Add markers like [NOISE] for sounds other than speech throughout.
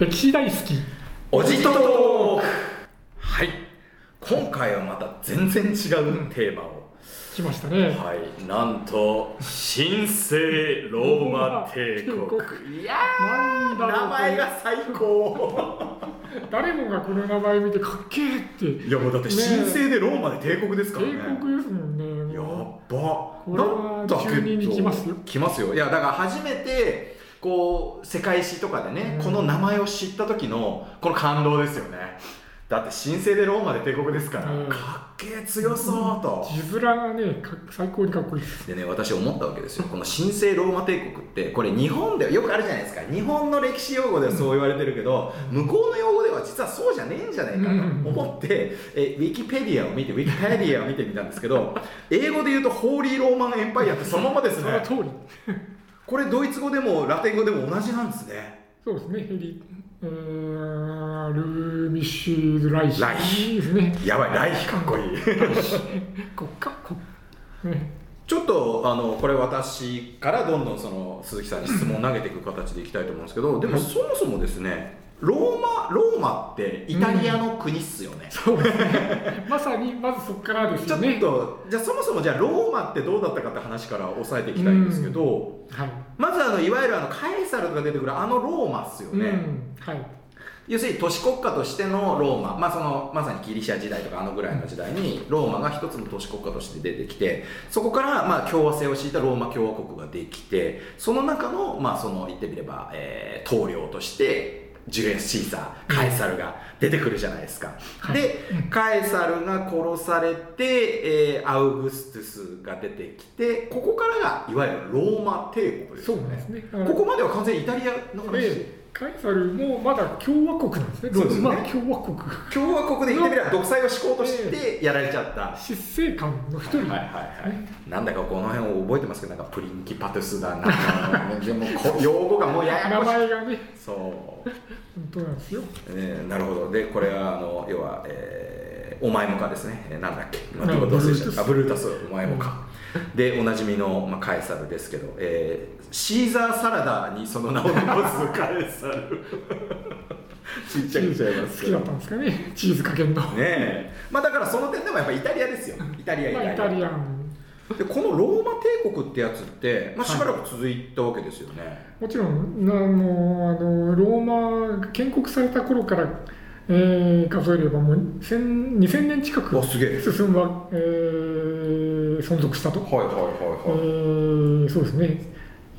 歴史大好き。おじととはい。今回はまた全然違うテーマを、来ましたね。はい。なんと神聖ローマ帝国。いやなんだろう名前が最高。誰もがこの名前見てかっけえって。いやもうだって神聖でローマで帝国ですからね。帝国ですもんね。やっもば。これは中二に来ますよ。来ますよ。いやだから初めてこう世界史とかでね、うん。この名前を知った時のこの感動ですよね。だって神聖でローマで帝国ですから、うん。かっけえ強そうと、字面がねか最高にかっこいいです。でね私思ったわけですよ。この神聖ローマ帝国ってこれ日本ではよくあるじゃないですか。日本の歴史用語ではそう言われてるけど、向こうの用語では実はそうじゃねえんじゃないかと思って、えウィキペディアを見てウィキペディアを見てみたんですけど英語で言うとホーリーローマンエンパイアってそのままですね。その通りこれドイツ語でもラテン語でも同じなんですね。そうですね。ヘリえー、ルーミッシュズ・ライヒライヒですね。やばいライヒかっこいい。ちょっとあのこれ私からどんどんその鈴木さんに質問を投げていく形でいきたいと思うんですけどでもそもそもですねローマローマってイタリアの国っすよね、そうですね。まさにまずそこからですちょっよねとじゃあそもそもじゃあローマってどうだったかって話から押さえていきたいんですけど、はい、まずあのいわゆるあのカエサルとか出てくるあのローマっすよね、うん。はい。要するに都市国家としてのローマ、まあ、そのまさにギリシャ時代とかあのぐらいの時代にローマが一つの都市国家として出てきてそこからまあ共和制を敷いたローマ共和国ができてその中の,、まあその言ってみれば、えー統領としてジュリアス・シーザーカエサルが出てくるじゃないですか、はい。でカエサルが殺されて、えーアウグストゥスが出てきてここからがいわゆるローマ帝国ですそうよね。ですねここまでは完全にイタリアの話。でカエサルもまだ共和国なんですね。そうですね。ローマ共和国。共和国で言ってみれば独裁を敷こうとしてやられちゃった、執政官の一人、はいはいはい、なんだかこの辺を覚えてますけどなんかプリンキパトゥスだな。ん [LAUGHS] かでもこ用語がもうやや名こしい。前がね。そう、本当なんですよ。えーなるほど。でこれはあの要は、えーお前もかですね、えーなんだっけ。ブルータス。お前もか、でおなじみの、まあ、カエサルですけど、えーシーザーサラダにその名を残すカエサル。[LAUGHS] ちっちゃくしちゃいます好きだったんですかねチーズかけんの、ねえ。まあだからその点でもやっぱイタリアですよ。イタリアイまあ、タリア,、イタリアン。でこのローマ帝国ってやつって、まあ、しばらく続いたわけですよね、もちろんなもうあのローマが建国された頃から、えー数えればもう1000 2000年近く進んだ、えー。存続したと、はいはいはいえはい、ーそうですね、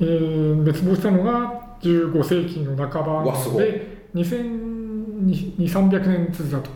えー滅亡したのが15世紀の半ばなわすごい。ので2300年続いたと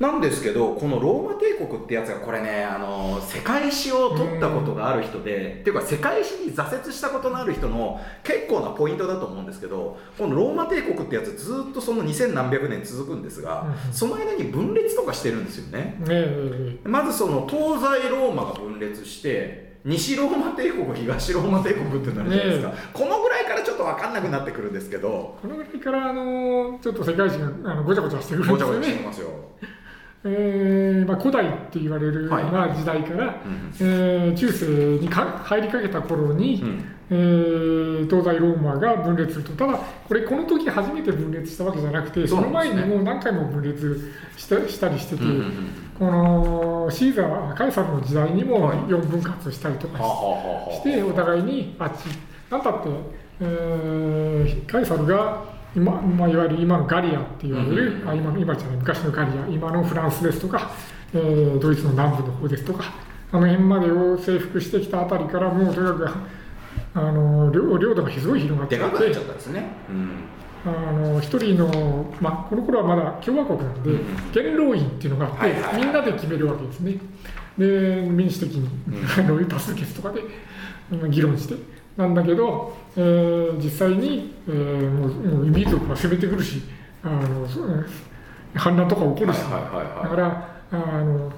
なんですけどこのローマ帝国ってやつがこれねあの世界史を取ったことがある人で、っていうか世界史に挫折したことのある人の結構なポイントだと思うんですけどこのローマ帝国ってやつずっとその2000何百年続くんですが、うんその間に分裂とかしてるんですよね。えまずその東西ローマが分裂して西ローマ帝国東ローマ帝国ってなるじゃないですか、ねこのぐらいからちょっと分かんなくなってくるんですけどーこのぐらいからあのちょっと世界史があのごちゃごちゃしてくるんごちゃですよね。ごちゃしてますよ、えーまあ、古代って言われるような時代から、うん。えー中世にか入りかけた頃に、うん。えー東西ローマが分裂するとただこれこの時初めて分裂したわけじゃなくてその前にもう何回も分裂したしたりしてて、うんうんうん。このシーザーカエサルの時代にもはい。4分割したりとかはあはあはあはあしてお互いにあっちなんだって、えーカエサルが今、まあ、いわゆる今のガリアって言われる、うんあ今の今じゃない昔のガリア今のフランスですとか、えードイツの南部の方ですとかあの辺までを征服してきたあたりからもうとにかくあの領領土がすごい広がっていでかくなってちゃったんですね、うん。あの一人の、まあ、この頃はまだ共和国なんで、うん元老院っていうのがあって、はいはいはい。みんなで決めるわけですね。で民主的に、あの多数決とかでうん議論して。なんだけど、えー実際に、えーもうもう民族が攻めてくるしあのそ反乱とか起こるし、だからあの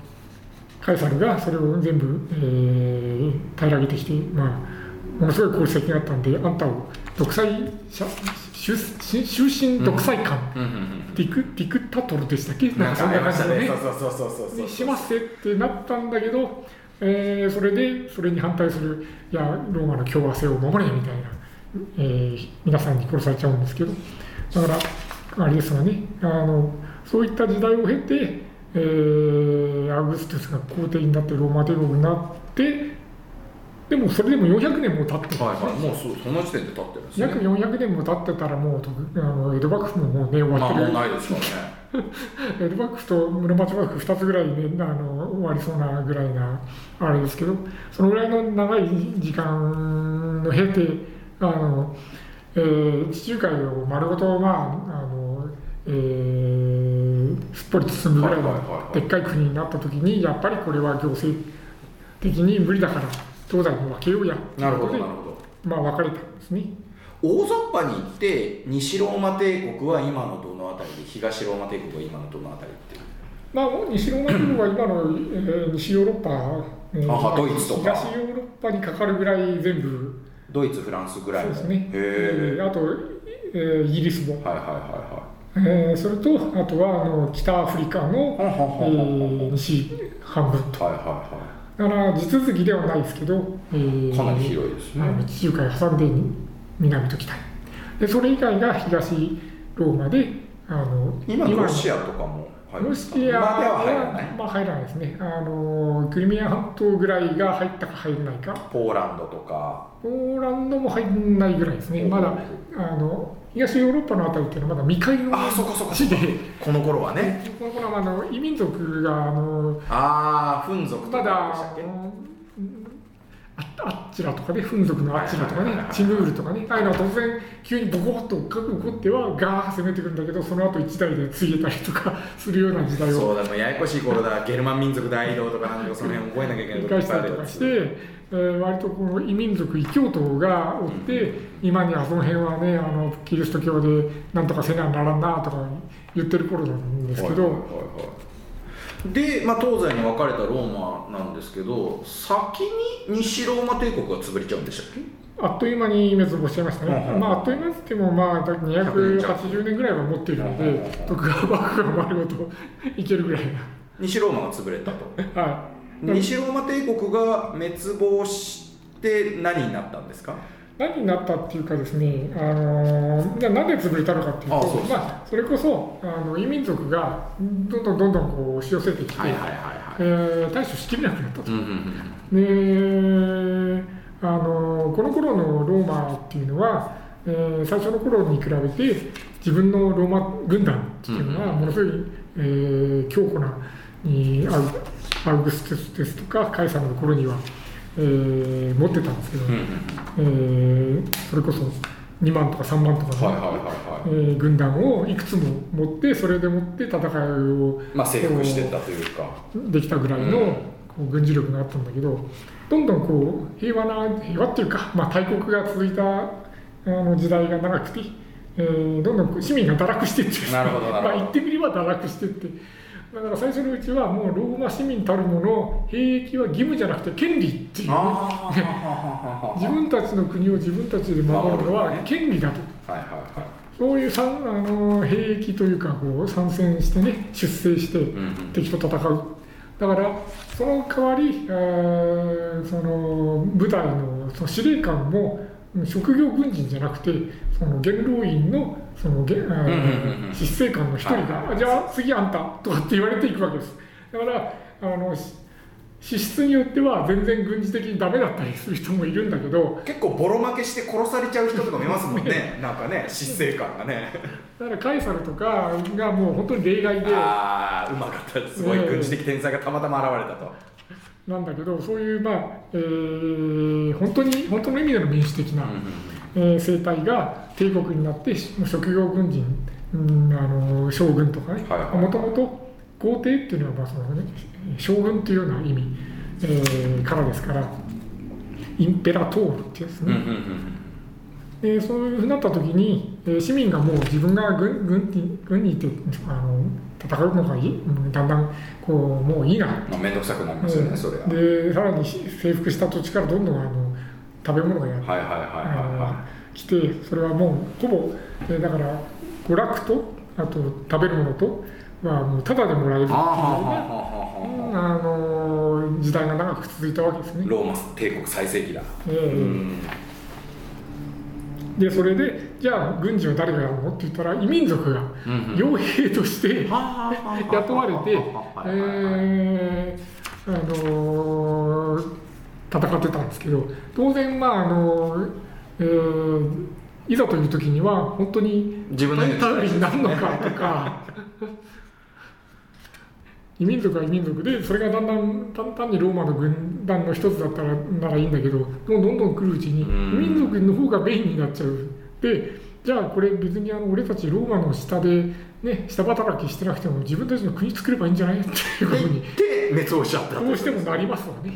カエサルがそれを全部、えー平らげてきて、まあ、ものすごい功績があったんであんたを独裁者終終身独裁官、ディクディクタトルでしたっけ？なんか。そそうそうそうそうそうそう。にしますってなったんだけど、えーそれでそれに反対するいやローマの共和制を守れみたいな、えー皆さんに殺されちゃうんですけどだからあれですがねあのそういった時代を経て、えー、アウグストゥスが皇帝になってローマ帝国になってでもそれでも400年も経ってる。んですね、はいはいもうそその時点で経ってるんですね。約400年も経ってたらもうとあの江戸幕府ももうね終わってる、まあもうないですからね。[LAUGHS] 江戸幕府と室町幕府2つぐらいねあの終わりそうなぐらいなあれですけどそのぐらいの長い時間を経てあの、えー地中海を丸ごとまああの、えーすっぽり包むぐらいのでっかい国になった時にやっぱりこれは行政的に無理だから東西に分けようやなるほどというこなるほどとでまあ分かれたんですね。大雑把に言って西ローマ帝国は今のどのあたりで東ローマ帝国は今のどのあたりってまあ、西ローマ帝国は今の、えー西ヨーロッパ、えドイツとか。東ヨーロッパにかかるぐらい全部ドイツフランスぐらいの。そうですね、へえーあと、えーイギリスも、えはいはいはえーそれとあとはあの北アフリカの、いはいえー西半分と。はいはだから地続きではないですけど、えーいはいかなり広いですね。地中海挟んで南と北に。でそれ以外が東ローマであの今のロシアとかもロシアはまあ入らないですね。あのクリミア半島ぐらいが入ったか入らないか。ポーランドとか。ポーランドも入らないぐらいですね。まだあの東ヨーロッパのあたりっていうのはまだ未開の地でか、この頃はね。[LAUGHS] この頃はあの異民族があのああフン族とまだあっちらとかね、フン族のあっちらとかねチムールとかね、ああいうのは突然急にボコッと起こってはガーッ攻めてくるんだけど、その後一代で継げたりとか [LAUGHS] するような時代をそうだもうややこしい頃だゲルマン民族大移動とかなんかその辺覚えなきゃいけない繰り返したりとかして、えー割とこの異民族異教徒がおって、今にはその辺はねあのキリスト教でなんとかせなならんなとか言ってる頃なんですけど、はいはいはいはいで、まあ、東西に分かれたローマなんですけど先に西ローマ帝国が潰れちゃうんでしたっけ？あっという間に滅亡しちゃいましたね、うんうん。まあ、あっという間って言っても、まあ、280年ぐらいは持っているので、徳川幕府が丸ごといけるぐらい西ローマが潰れたと。な、はで西ローマ帝国が滅亡して何になったんですか？い、何になったっていうかですね、あのーじゃあなんで潰れたのかっていうとあそうそうまあ、それこそあの異民族がどんどんどんどんこう押し寄せてきて、はいえー対処しきれなくなったと。うんうんうんであのこの頃のローマっていうのは、えー最初の頃に比べて自分のローマ軍団っていうのがものすごい、えー強固なにアウアウグストゥスですとかカエサルの頃には、えー持ってたんですけど、うんうんえーそれこそ2万とか3万とかの、軍団をいくつも持ってそれでもって戦いをまあ征服してったというか。できたぐらいのうん。こう軍事力があったんだけどどんどんこう平和な平和っていうか、まあ、大国が続いたあの時代が長くて、えーどんどん市民が堕落していってなるほど [LAUGHS] まあ、言ってみれば堕落していってだから最初のうちはもうローマ市民たるもの兵役は義務じゃなくて権利っていう [LAUGHS] 自分たちの国を自分たちで守るのは権利だと。はいはいはい。そういうさんあの兵役というかこう参戦してね出征して敵と戦う。だからその代わり、えーその部隊のその司令官も職業軍人じゃなくてその元老院のそのげ、えーんうんうん執政官の一人が、じゃあ次あんたとかって言われていくわけです。だからあのし資質によっては全然軍事的にダメだったりする人もいるんだけど結構ボロ負けして殺されちゃう人とかもいますもんね。[LAUGHS] なんかね執政官がね。だからカエサルとかがもう本当に例外で。ああうまかった。すごい軍事的天才がたまたま現れたとなんだけどそういう、まあえー本当に本当の意味での民主的な、えー生態が帝国になってし職業軍人、うん、あの将軍とかねもともと皇帝っていうのは、まあそのね、将軍っていうような意味、えーからですからインペラトールってやつね、うんうんうんでそういうふうになった時に、えー市民がもう自分が軍軍に軍にいてあの戦うのがいい？うんだんだんこうもういいな。まあ面倒くさくなりますよねそれは。はいでさらに征服した土地からどんどんあの食べ物がやって、はいはいはいは来てそれはもうほぼ、えーだから娯楽とあと食べるものとはもうタダでもらえるっていうあの時代が長く続いたわけですね。ローマ帝国最盛期だ。えうーんでそれでじゃあ軍事は誰がやるの？って言ったら異民族が傭兵としてはあ雇われて、えーあのー戦ってたんですけど当然まああのーえーいざという時には本当に自分の頼りになるのかとか異民族は異民族でそれがだんだん単単にローマの軍団の一つだったらならいいんだけどどんどんどん来るうちにうん。異民族の方がメインになっちゃう。でじゃあこれ別にあの俺たちローマの下でね下働きしてなくても自分たちの国作ればいいんじゃない？っていうことに。で滅亡しちゃったどうしてもなりますわね。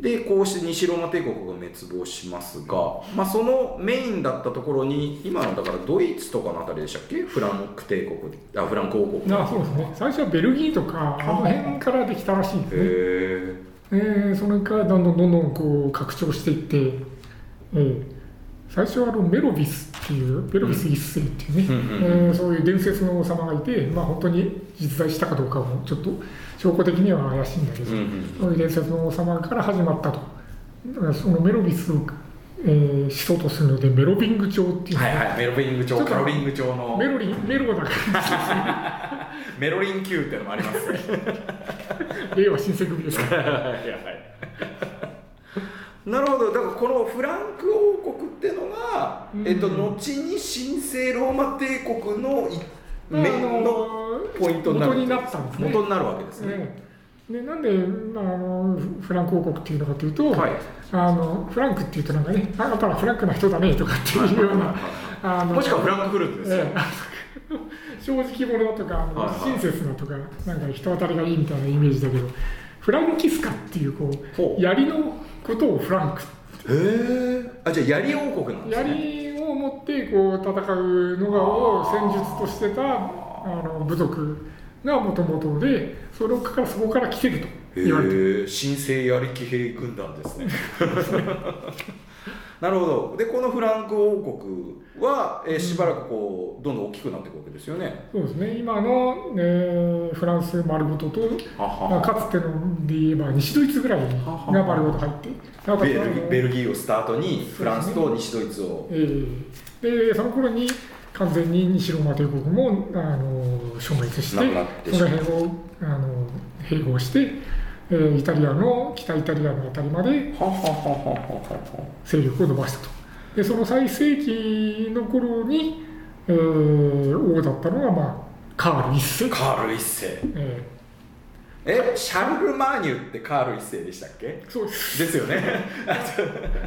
でこうして西ローマ帝国が滅亡しますが、まあ、そのメインだったところに今のだからドイツとかのあたりでしたっけ？フランク帝国あフランク王国。あそうですね。最初はベルギーとかあ。の辺からできたらしいですね。へえーそれからどんどんどんどんこう拡張していって、えー最初はあのメロビスっていうメロビス一世っていうね、うん。そういう伝説の王様がいて、まあ、本当に実在したかどうかもちょっと証拠的には怪しいんだけど、えうんうん。そういう伝説の王様から始まったと。そのメロビスを、えー思想とするのでメロビング朝っていう、はいはいメロビング朝カロリング朝の。メロリンメロだか [LAUGHS] メロリン級っていうのもありますね。ら令和新選組ですから [LAUGHS] なるほど。だからこのフランク王国っていうのが、うん。えっと、後に神聖ローマ帝国のいまあメインのポイントになる元になったんですね。元になるわけですね、ねでなんで、まあ、あのフランク王国っていうのかというと、はい。あのフランクっていうとなんかねあなたはフランクな人だねとかっていうようなあのもしくはフランクフルトですよ、ええ。[LAUGHS] 正直者だとか親切だとかなんか人当たりがいいみたいなイメージだけどフランキスカっていうこう。槍のことをフランクへえあじゃあ槍王国なんですね。槍を持ってこう戦うのがを戦術としてたあの部族がもともとでそれからそこから来てると言われてる。へえ神聖槍騎兵軍団ですね [LAUGHS] なるほど。でこのフランク王国は、えーしばらくこうどんどん大きくなっていくわけですよね。そうですね。今の、えーフランス丸ごととまあ、かつてので言えば西ドイツぐらいが丸ごと入ってベルギーをスタートにフランスと西ドイツを。えーでその頃に完全に西ローマ帝国もあの消滅してなくなってしその辺をあの併合して、えーイタリアの北イタリアのあたりまで勢力を伸ばしたと。でその最盛期の頃に、えー王だったのが、まあ、カール一世、カール一世。ええシャルル・マーニュってカール一世でしたっけ？ーそうです。ですよね。[LAUGHS]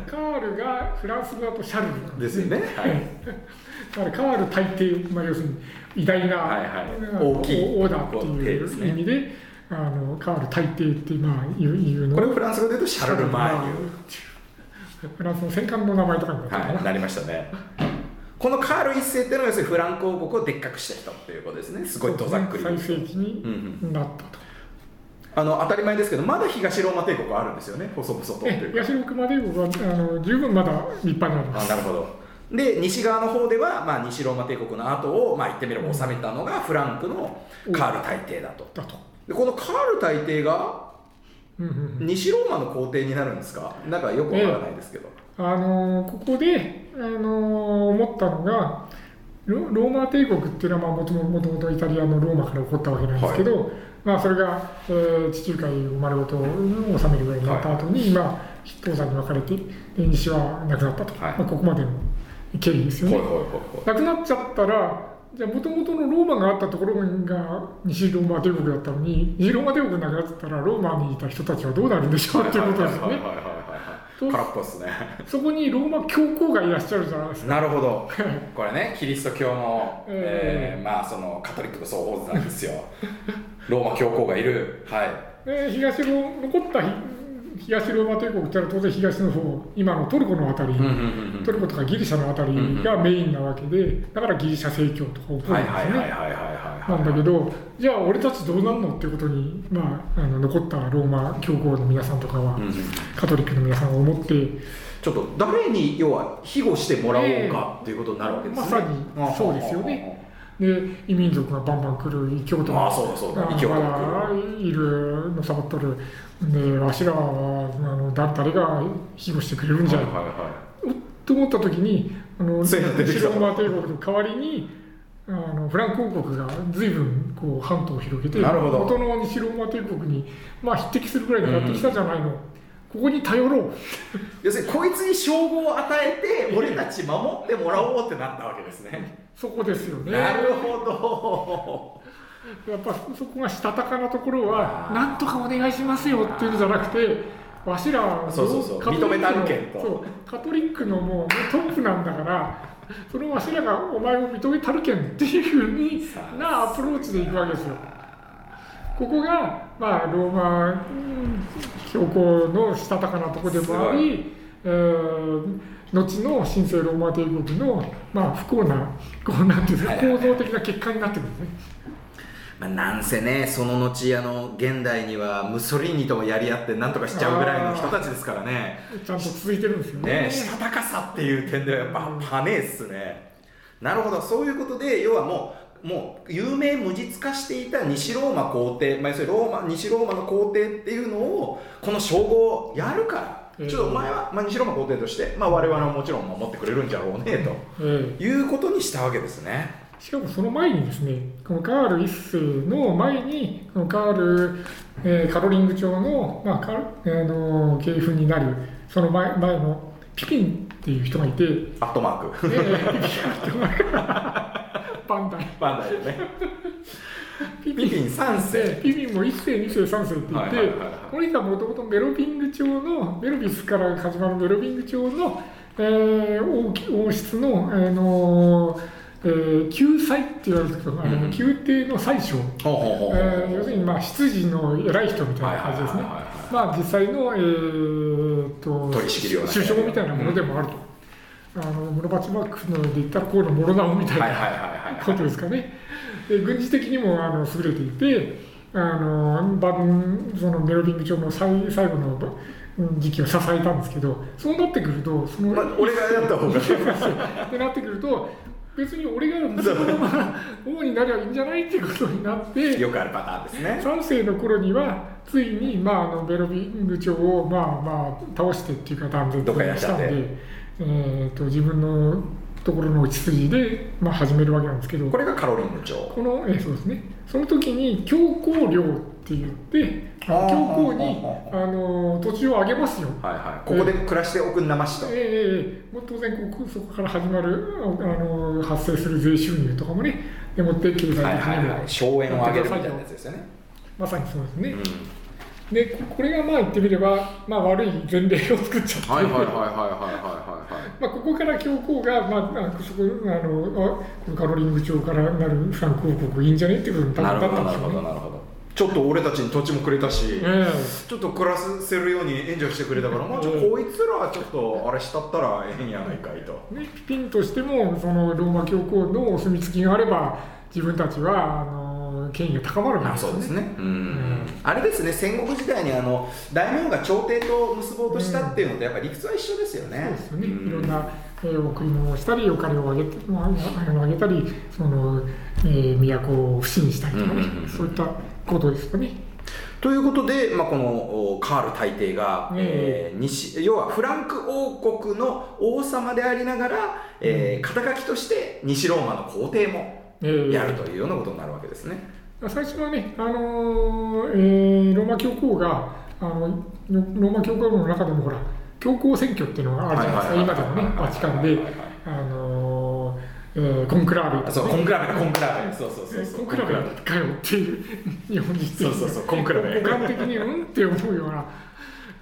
カールがフランス語だとシャルルなんですよね。はい。[LAUGHS] だからカール大帝、まあ、要するに偉大な、はいはい。大きい王だって帝いう意味で、あのカール大帝ってまあいういうの？これフランス語で言うとシャルル・マーニュフランスの戦艦の名前とかになかな、はい、なりましたね。このカール一世っていうのは要するにフランク王国をでっかくした人っていうことですね。すごいどざっくり言うと。最盛期にうんなったと、あの当たり前ですけど、まだ東ローマ帝国はあるんですよね、細々というか。東ローマ帝国はあの十分まだ立派になりますあなるほど。で、西側の方では、まあ、西ローマ帝国の後を、まあ、言ってみれば治めたのがフランクのカール大帝だと。だと、でこのカール大帝が西ローマの皇帝になるんですか？なんかよくわからないですけど。あのここで、あの思ったのがロローマ帝国っていうのはもともとイタリアのローマから起こったわけなんですけど、まあ、それが、えー地中海を丸ごと治めるぐらいになった後に、まあ、東西に分かれてで西はなくなったと、はい。まあ、ここまでの経緯ですよね。なくなっちゃったらじゃあもともとのローマがあったところが西ローマ帝国だったのに西ローマ帝国なくなっちゃったらローマにいた人たちはどうなるんでしょうっていうことですよね。空っぽですね。そこにローマ教皇がいらっしゃるじゃないですか。なるほど。これね、キリスト教の、ええーまあ、そのカトリックの総法なんですよ。ローマ教皇がいる。はい。で東ロ残ったひ東ローマ帝国ってのは当然東の方今のトルコのあたり、トルコとかギリシャのあたりがメインなわけでだからギリシャ正教とか起こいんですね。なんだけどじゃあ俺たちどうなんのっていうことに、まあ、あの残ったローマ教皇の皆さんとかは、うんうんカトリックの皆さんが思ってちょっと誰に要は庇護してもらおうかっていうことになるわけですね。まさにそうですよね。で異民族がバンバン来る異教徒ああそうだそうだ。が異教徒がまだいるのさばっとる。でわしらはあのだ誰が庇護してくれるんじゃ。い、はいはい。はおっと思った時にあのそういうの出てきた。西ローマ帝国の代わりにあのフランク王国が随分こう半島を広げてなるほど。元の西ローマ帝国に、まあ、匹敵するぐらいになってきたじゃないの、ここに頼ろう。要するにこいつに称号を与えて俺たち守ってもらおうってなったわけですねそこですよね。なるほやっぱそこがしたたかなところはなんとかお願いしますよっていうんじゃなくてわしらそうそうそう認めたるけんと。そうカトリックのもうトップなんだからそのわしらがお前を認めたるけんっていうふうになアプローチでいくわけですよ。ここが、まあ、ローマうん教皇のしたたかなところでもあり、えー後の神聖ローマ帝国の、まあ、不幸なこうなんていう構造的な結果になってくるんですね。ど、まあ、なんせねその後あの現代にはムッソリーニともやり合ってなんとかしちゃうぐらいの人たちですからねちゃんと続いてるんですよね。ねしたたかさっていう点ではやっぱパネーっすねなるほどそういうことで要はもうもう有名無実化していた西ローマ皇帝、まあ、要するにローマ西ローマの皇帝っていうのをこの称号をやるからええちょっとお前は、まあ、西ローマ皇帝として、まあ、我々はもちろん守ってくれるんじゃろうねえということにしたわけですね。えしかもその前にですねこのカール一世の前にこのカール、えーカロリング朝の,、まあカルあの系譜になるその前前のピピンっていう人がいて、えアットマーク。ーピピンっていう人がバンダ。イバンダイでね。[LAUGHS] ピピピン3世。でピピンも1世2世3世って言って、はいはこの人はもともとメロビング朝のメロビスから始まるメロビング朝の、えー王き王室の、あのえー、旧祭って言われるんですけど、あのうんうん。宮廷の宰相、えー要するにまあ執事の偉い人みたいな感じですね。まあ実際の、えー、と取り仕切るような首相みたいなものでもあると。あの室町幕府ので言ったら河野諸直みたいな、ことですかね。で軍事的にもあの優れていて、あの晩そのメロビング朝の最最後のうん時期を支えたんですけど、そうなってくると、その、まあ、俺がやった方が [LAUGHS] ってなってくると、別に俺が息子のまま王になればいいんじゃないっていうことになって、よくあるパターンですね。3世の頃には、ついに、まあ、あのベロビング朝を、まあまあ、倒してっていうか、断絶したんで、えー、と自分のところの血筋で、まあ、始めるわけなんですけど、これがカロリング朝この、えーそうですね、その時に教皇領って言って、あのあー教皇にあの土地をあげますよ。はいはい。ここで暮らしておくんなましと、ええもう当然ここそこから始まるあの発生する税収入とかもねでもって経済的にも、はいはいはい。荘園を上げるみたいなやつですよね、まさにそうですね、うん。でここれがまあ言ってみれば、まあ、悪い前例を作っちゃって、はいはいはいはいはいはいはいまあ、ここから教皇が、まあ、あそこあのあこのカロリング朝からなるフランク王国いいんじゃねっていうことになったんですよね。どなるほどちょっと俺たちに土地もくれたし、えちょっと暮らせるように援助してくれたから、まあ、ちょこいつらちょっとあれしたったらええんやないかいと。えね、ピピンとしてもそのローマ教皇のお墨付きがあれば自分たちはあの権威が高まるわけあですよね。そうですね、うんんあれですね戦国時代にあの大名が朝廷と結ぼうとしたっていうのとやっぱり理屈は一緒ですよね。そうですよね、うんいろんな、えー、贈り物をしたり、お金をあげああのあげたり、その、えー、都を不信したりとかね、そういったことですよね。ということで、まあ、このおカール大帝が、うんえー西要はフランク王国の王様でありながら、えー肩書きとして西ローマの皇帝もえーやるというようなことになるわけですね。最初はね、あのーえーローマ教皇があの、ロローマ教皇の中でもほら、教皇選挙っていうのがあるじゃないですか、今でもね、バチカンで、あのーえーコンクラーベあそうコンクラベだコンクラベそうそうそうえそう。コンクラベかよっていう日本人そうそうそうコンクラベ五感的にうんって思うような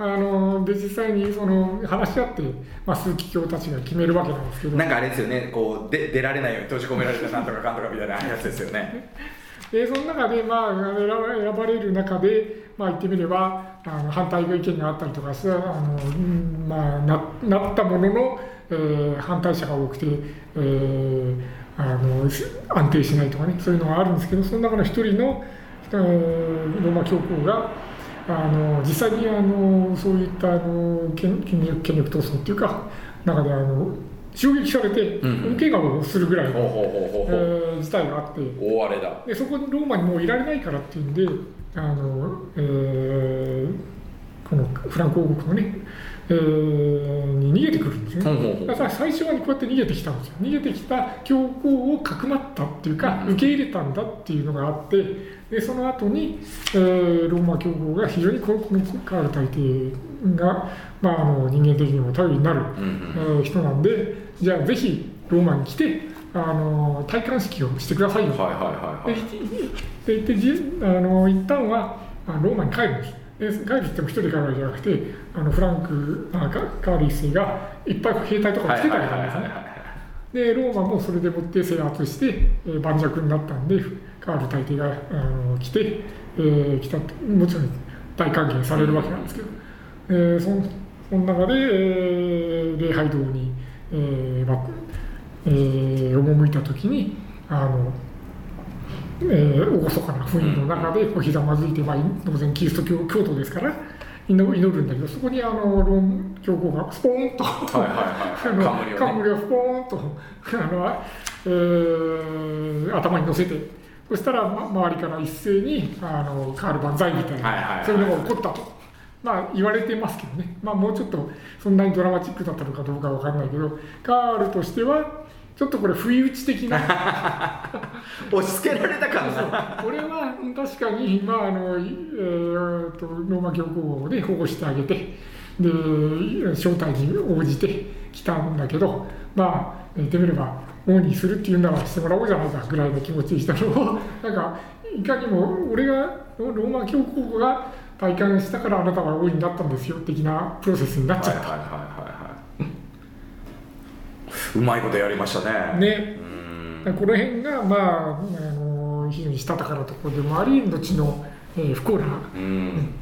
あので実際にその話し合って、まあ、数奇教たちが決めるわけなんですけどなんかあれですよねこうで出られないように閉じ込められてなんとかかんとかみたいなやつですよね。[LAUGHS] でその中で、まあ、選ば選ばれる中で、まあ、言ってみればあの反対の意見があったりとかしてあの、うんまあ、ななったものの、えー反対者が多くて、えーあの安定しないとかねそういうのがあるんですけどその中の一人の、えーローマ教皇があの実際にあのそういったあの権権力権力闘争っていうか中であの襲撃されてうん大怪我をするぐらいの、事態があって。大荒れだ。でそこにローマにもういられないからっていうんであの、えーこのフランク王国のね、ええーに逃げてくるんですね。だから最初はこうやって逃げてきたんですよ。逃げてきた教皇をかくまったっていうか、うん受け入れたんだっていうのがあって、でその後に、えーローマ教皇が非常にこのこのカール大帝が、まあ、あの人間的にも頼りになる、うんえー人なんで、じゃあぜひローマに来て、あの戴冠式をしてくださいよ。はいはいはいはいでででじあの一旦はあローマに帰るんですで帰るって言っても一人で帰るわけじゃなくてあのフランクあカカール一世がいっぱい兵隊とかはい来てたわけなんですね。でローマもそれでもって制圧して、えー盤石になったんでカール大帝があの来て、えー来たと。もちろん大歓迎されるわけなんですけど、えーそのその中で、えー礼拝堂に、えーまえー赴いた時にあの、えー、厳かな雰囲気の中でこうひざまずいて、まあ、当然キリスト教教徒ですから祈祈るんだけどそこにあのローン教皇がスポーンと。冠をスポーンと [LAUGHS] あの、えー頭に乗せてそしたら、ま、周りから一斉にあのカール万歳みたいな、そういうのが起こったと、まあ、言われてますけどね、まあ、もうちょっとそんなにドラマチックだったのかどうかわかんないけどカールとしてはちょっとこれ不意打ち的な。[LAUGHS] 押し付けられた感が。これは確かに、まああのえー、とローマ教皇で保護してあげてで招待に応じて来たんだけどまあ言ってみれば王にするっていうならしてもらおうじゃないかぐらいの気持ちでした。の [LAUGHS] をなんかいかにも俺がローマ教皇が体感したからあなたは王になったんですよ的なプロセスになっちゃった。はいはいはいはいはいうまいことやりましたね。ね。うん。この辺が、まあ、あの非常にしたたかなところでもあり後の、えー不幸なうん。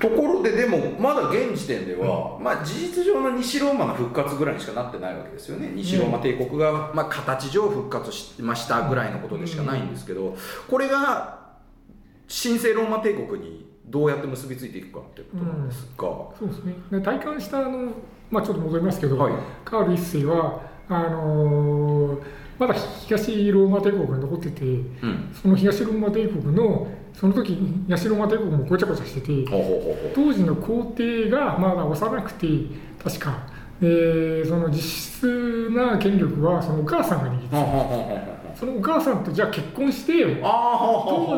ところででもまだ現時点では、まあ、事実上の西ローマの復活ぐらいにしかなってないわけですよね。西ローマ帝国が、まあ、形上復活しましたぐらいのことでしかないんですけどこれが神聖ローマ帝国にどうやって結びついていくかっていうことなんですが、そうですね。で体感したあの、まあ、ちょっと戻りますけど、はい。カール一世はあのーまだ東ローマ帝国が残ってて、うん。その東ローマ帝国のその時東ローマ帝国もごちゃごちゃしてて、ほうほうほうほう。当時の皇帝がまだ幼くて確か、でその実質な権力はそのお母さんが握ってた。そのお母さんとじゃあ結婚してよ。東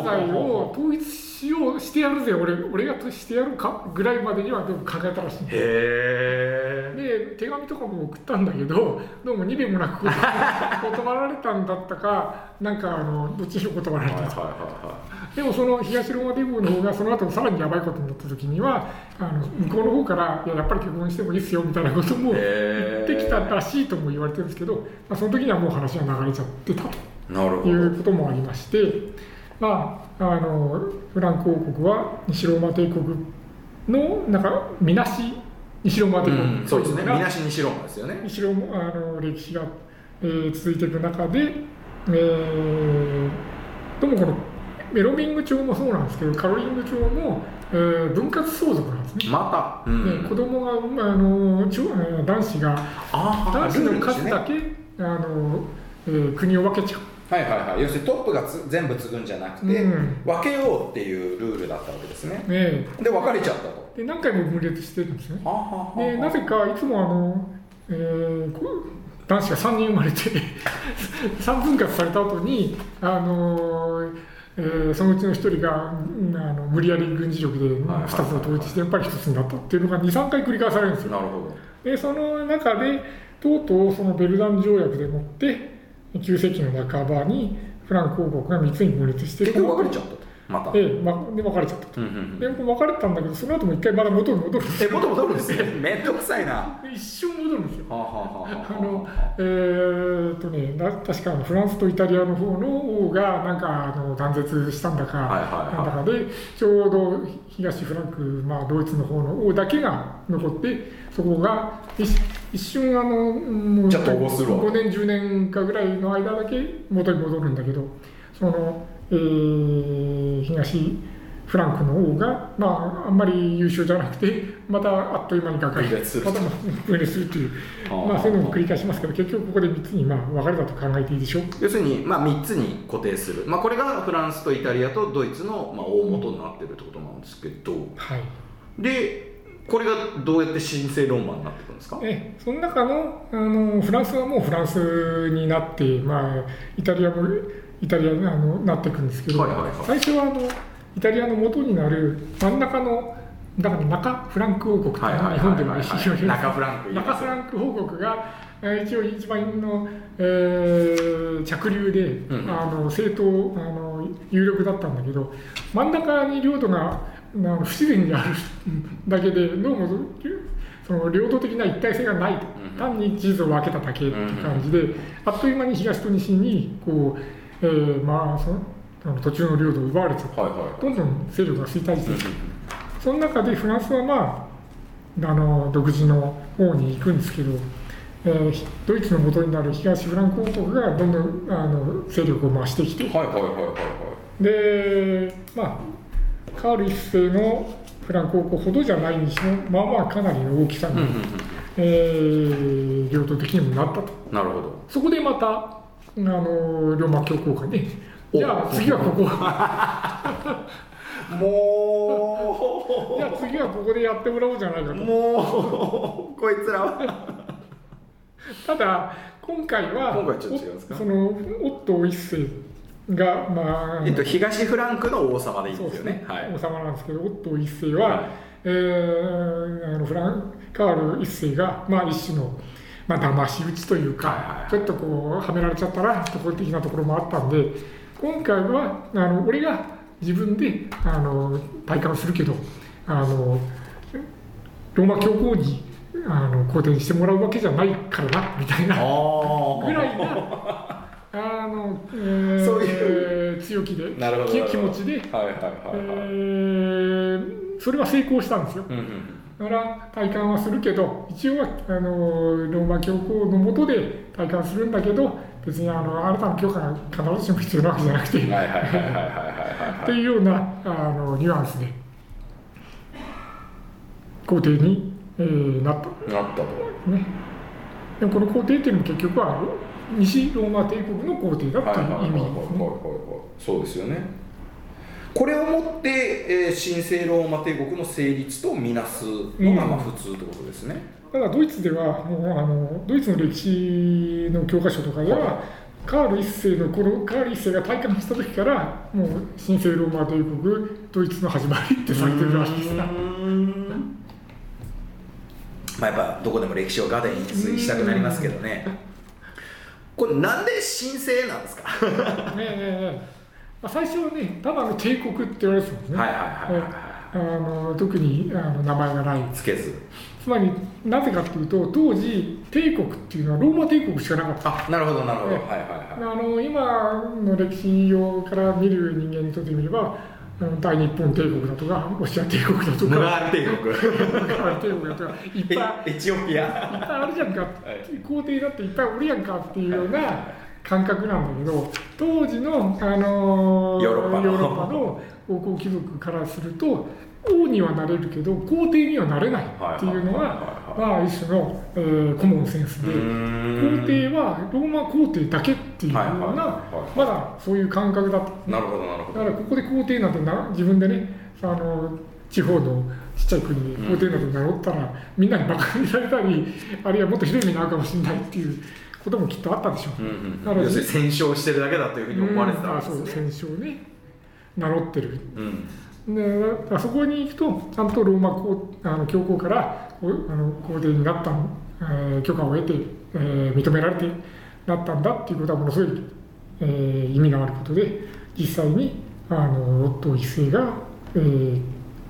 西を統一しようしてやるぜ。俺俺がしてやるか？ぐらいまでにはでも考えたらしいんで手紙とかも送ったんだけどどうも2べもなく断られたんだったかなんかあのどっちにしろ断られた。と、はいはいはいはいでもその東ローマ帝国の方がその後さらにやばいことになった時にはあの向こうの方からいややっぱり結婚してもいいっすよみたいなことも言ってきたらしいとも言われてるんですけど、まあ、その時にはもう話が流れちゃってたと。なるほど。いうこともありまして、まあ、あのフランク王国は西ローマ帝国のなんかみなし西ローマ帝国、うんそうですね。がみなし西ローマですよね。西ローマあの歴史が、えー続いていく中で、えーどうもこのメロビング朝もそうなんですけどカロリング朝も、えー分割相続なんですね。また、うん。で子供がまああの男子があ男子の数だけけ、あのえー国を分けちゃう。はいはいはい。要するにトップがつ全部継ぐんじゃなくて、うん。分けようっていうルールだったわけですね。ねで分かれちゃったと。で何回も分裂してるんですね。でなぜかいつもあの、えー男子が3人生まれて [LAUGHS] 3分割された後にあの、えーそのうちの1人がうんあの無理やり軍事力ではいはい2つを統一してやっぱり1つになったっていうのが23回繰り返されるんですよ。なるほど。でその中でとうとうそのベルダン条約でもって9世紀の半ばにフランク王国が3つに分裂して結局分かれちゃったとまた、で,、ま、で別れちゃった。と。うんうんうん。で別れたんだけどその後も一回まだ元に戻るんですよ。え元戻るんですね。[LAUGHS] めんどくさいな。は一瞬戻るんですよ。あはあはあはああ。のえーっとね、な確かフランスとイタリアの方の王がなんかあの断絶したんだか、はいはいはい。なんだかでちょうど東フランク、まあ、ドイツの方の王だけが残ってそこが一一瞬あのもうじゃあ統合するわ。5年10年かぐらいの間だけ元に戻るんだけどその、えー東フランクの王が、まあ、あんまり優秀じゃなくてまたあっという間に瓦解また分裂するっていう。まあ、そういうのも繰り返しますけど、結局ここで3つにまあ分かれたと考えていいでしょう。要するに、まあ、3つに固定する、まあ、これがフランスとイタリアとドイツの、まあ、大元になってるってことなんですけどはい。でこれがどうやって神聖ローマになっていくんですか？えその中のあのフランスはもうフランスになって、まあ、イタリアもイタリアにあのなっていくんですけど、はいはいはい。最初はあのイタリアの元になる真ん中のだから中フランク王国っていうのが日本では非常に中フランク中フランク王国がえー一応一番の、えー着流で、うん。あの政党あの有力だったんだけど真ん中に領土が不自然にあるだけでどうもその領土的な一体性がないと、うん。単に地図を分けただけっていう感じで、あっという間に東と西にこう、えーまあそのあの途中の領土を奪われちゃってはいはい。どんどん勢力が衰退していく。うその中でフランスはまあ、あの独自の方に行くんですけど、えーひドイツの元になる東フランク王国がどんどんあの勢力を増してきて、んはいはいはいはいはい。で、まあ、カール一世のフランク王国ほどじゃないにしても、まあまあかなりの大きさに、うんうんうん。えー領土的にもなったと。なるほど。そこでまた、あのローマ教皇がね、お。じゃあ次はここ、[LAUGHS] も [LAUGHS] じゃあ次はここでやってもらおうじゃないかうと。もう。こいつらは。ただ今回は今回ちょっと違うんですか？おそのオットー一世がまあ、えっと東フランクの王様でいいんですよね。はい。王様なんですけどオットー一世は、はい。えーあのフランカール一世がまあ一種のまあ騙し討ちというか、ちょっとこうはめられちゃったなところ的なところもあったんで今回はあの俺が自分であの体感するけどあのローマ教皇にあの皇帝にしてもらうわけじゃないからなみたいなぐらいなあの、えーそうい強気で気持ちで、はいはいはいえはい。ーそれは成功したんですよ。うんうんだから体感はするけど一応はあのローマ教皇の下で体感するんだけど別にあのあなたの許可が必ずしも必要なわけじゃなくて、っていうようなあのニュアンスで皇帝に、えーなったなったとね、でもこの皇帝っていうのも結局は西ローマ帝国の皇帝だはいっていう意味ですね。そうですよねこれをもって、えー神聖ローマ帝国の成立とみなすのがうん。まあ普通ってことですね、ただドイツではもうあのドイツの歴史の教科書とかでは、はい。カール一世のこのカール一世が体感した時からもう神聖ローマ帝国ドイツの始まりってされてるらしいです。な。うーん。まあやっぱどこでも歴史をガデに追したくなりますけどね。[LAUGHS] これなんで神聖なんですか？[LAUGHS] ねえねえねえまあ、最初はねただの帝国って言われてたもんね。はいはいはいはいあの特にあの名前がない。つけず。つまりなぜかというと当時帝国っていうのはローマ帝国しかなかった。あなるほどなるほど、えはいはいはい。あの今の歴史をから見る人間にとってみれば大日本帝国だとかロシア帝国だとかムガール帝国。帝国だとかいっぱいいっエエチオピア。ぱいあるじゃんか、い。皇帝だっていっぱいおるやんかっていうような感覚なんだけど当時の、あのヨーロッパの。ヨーロッパの王侯貴族からすると王にはなれるけど皇帝にはなれないっていうのがはいまあ一種の、えーコモンセンスで。皇帝はローマ皇帝だけっていうようなはいまだそういう感覚だった。なるほどなるほど。だからここで皇帝なんてな自分でねあの地方のちっちゃい国で皇帝なんて名乗ったら、みんなにバカにされたりあるいはもっとひどい目に遭うかもしれないっていうこともきっとあったでしょう、うんうんだから要するに戦勝してるだけだというふうに思われてたうんあわけですね。そう戦勝ね名乗ってる。うん。でだからそこに行くとちゃんとローマ皇あの教皇からあの皇帝になった、えー許可を得て、えー認められてなったんだっていうことはものすごい、えー意味のあることで実際にあのオットー一世が、えー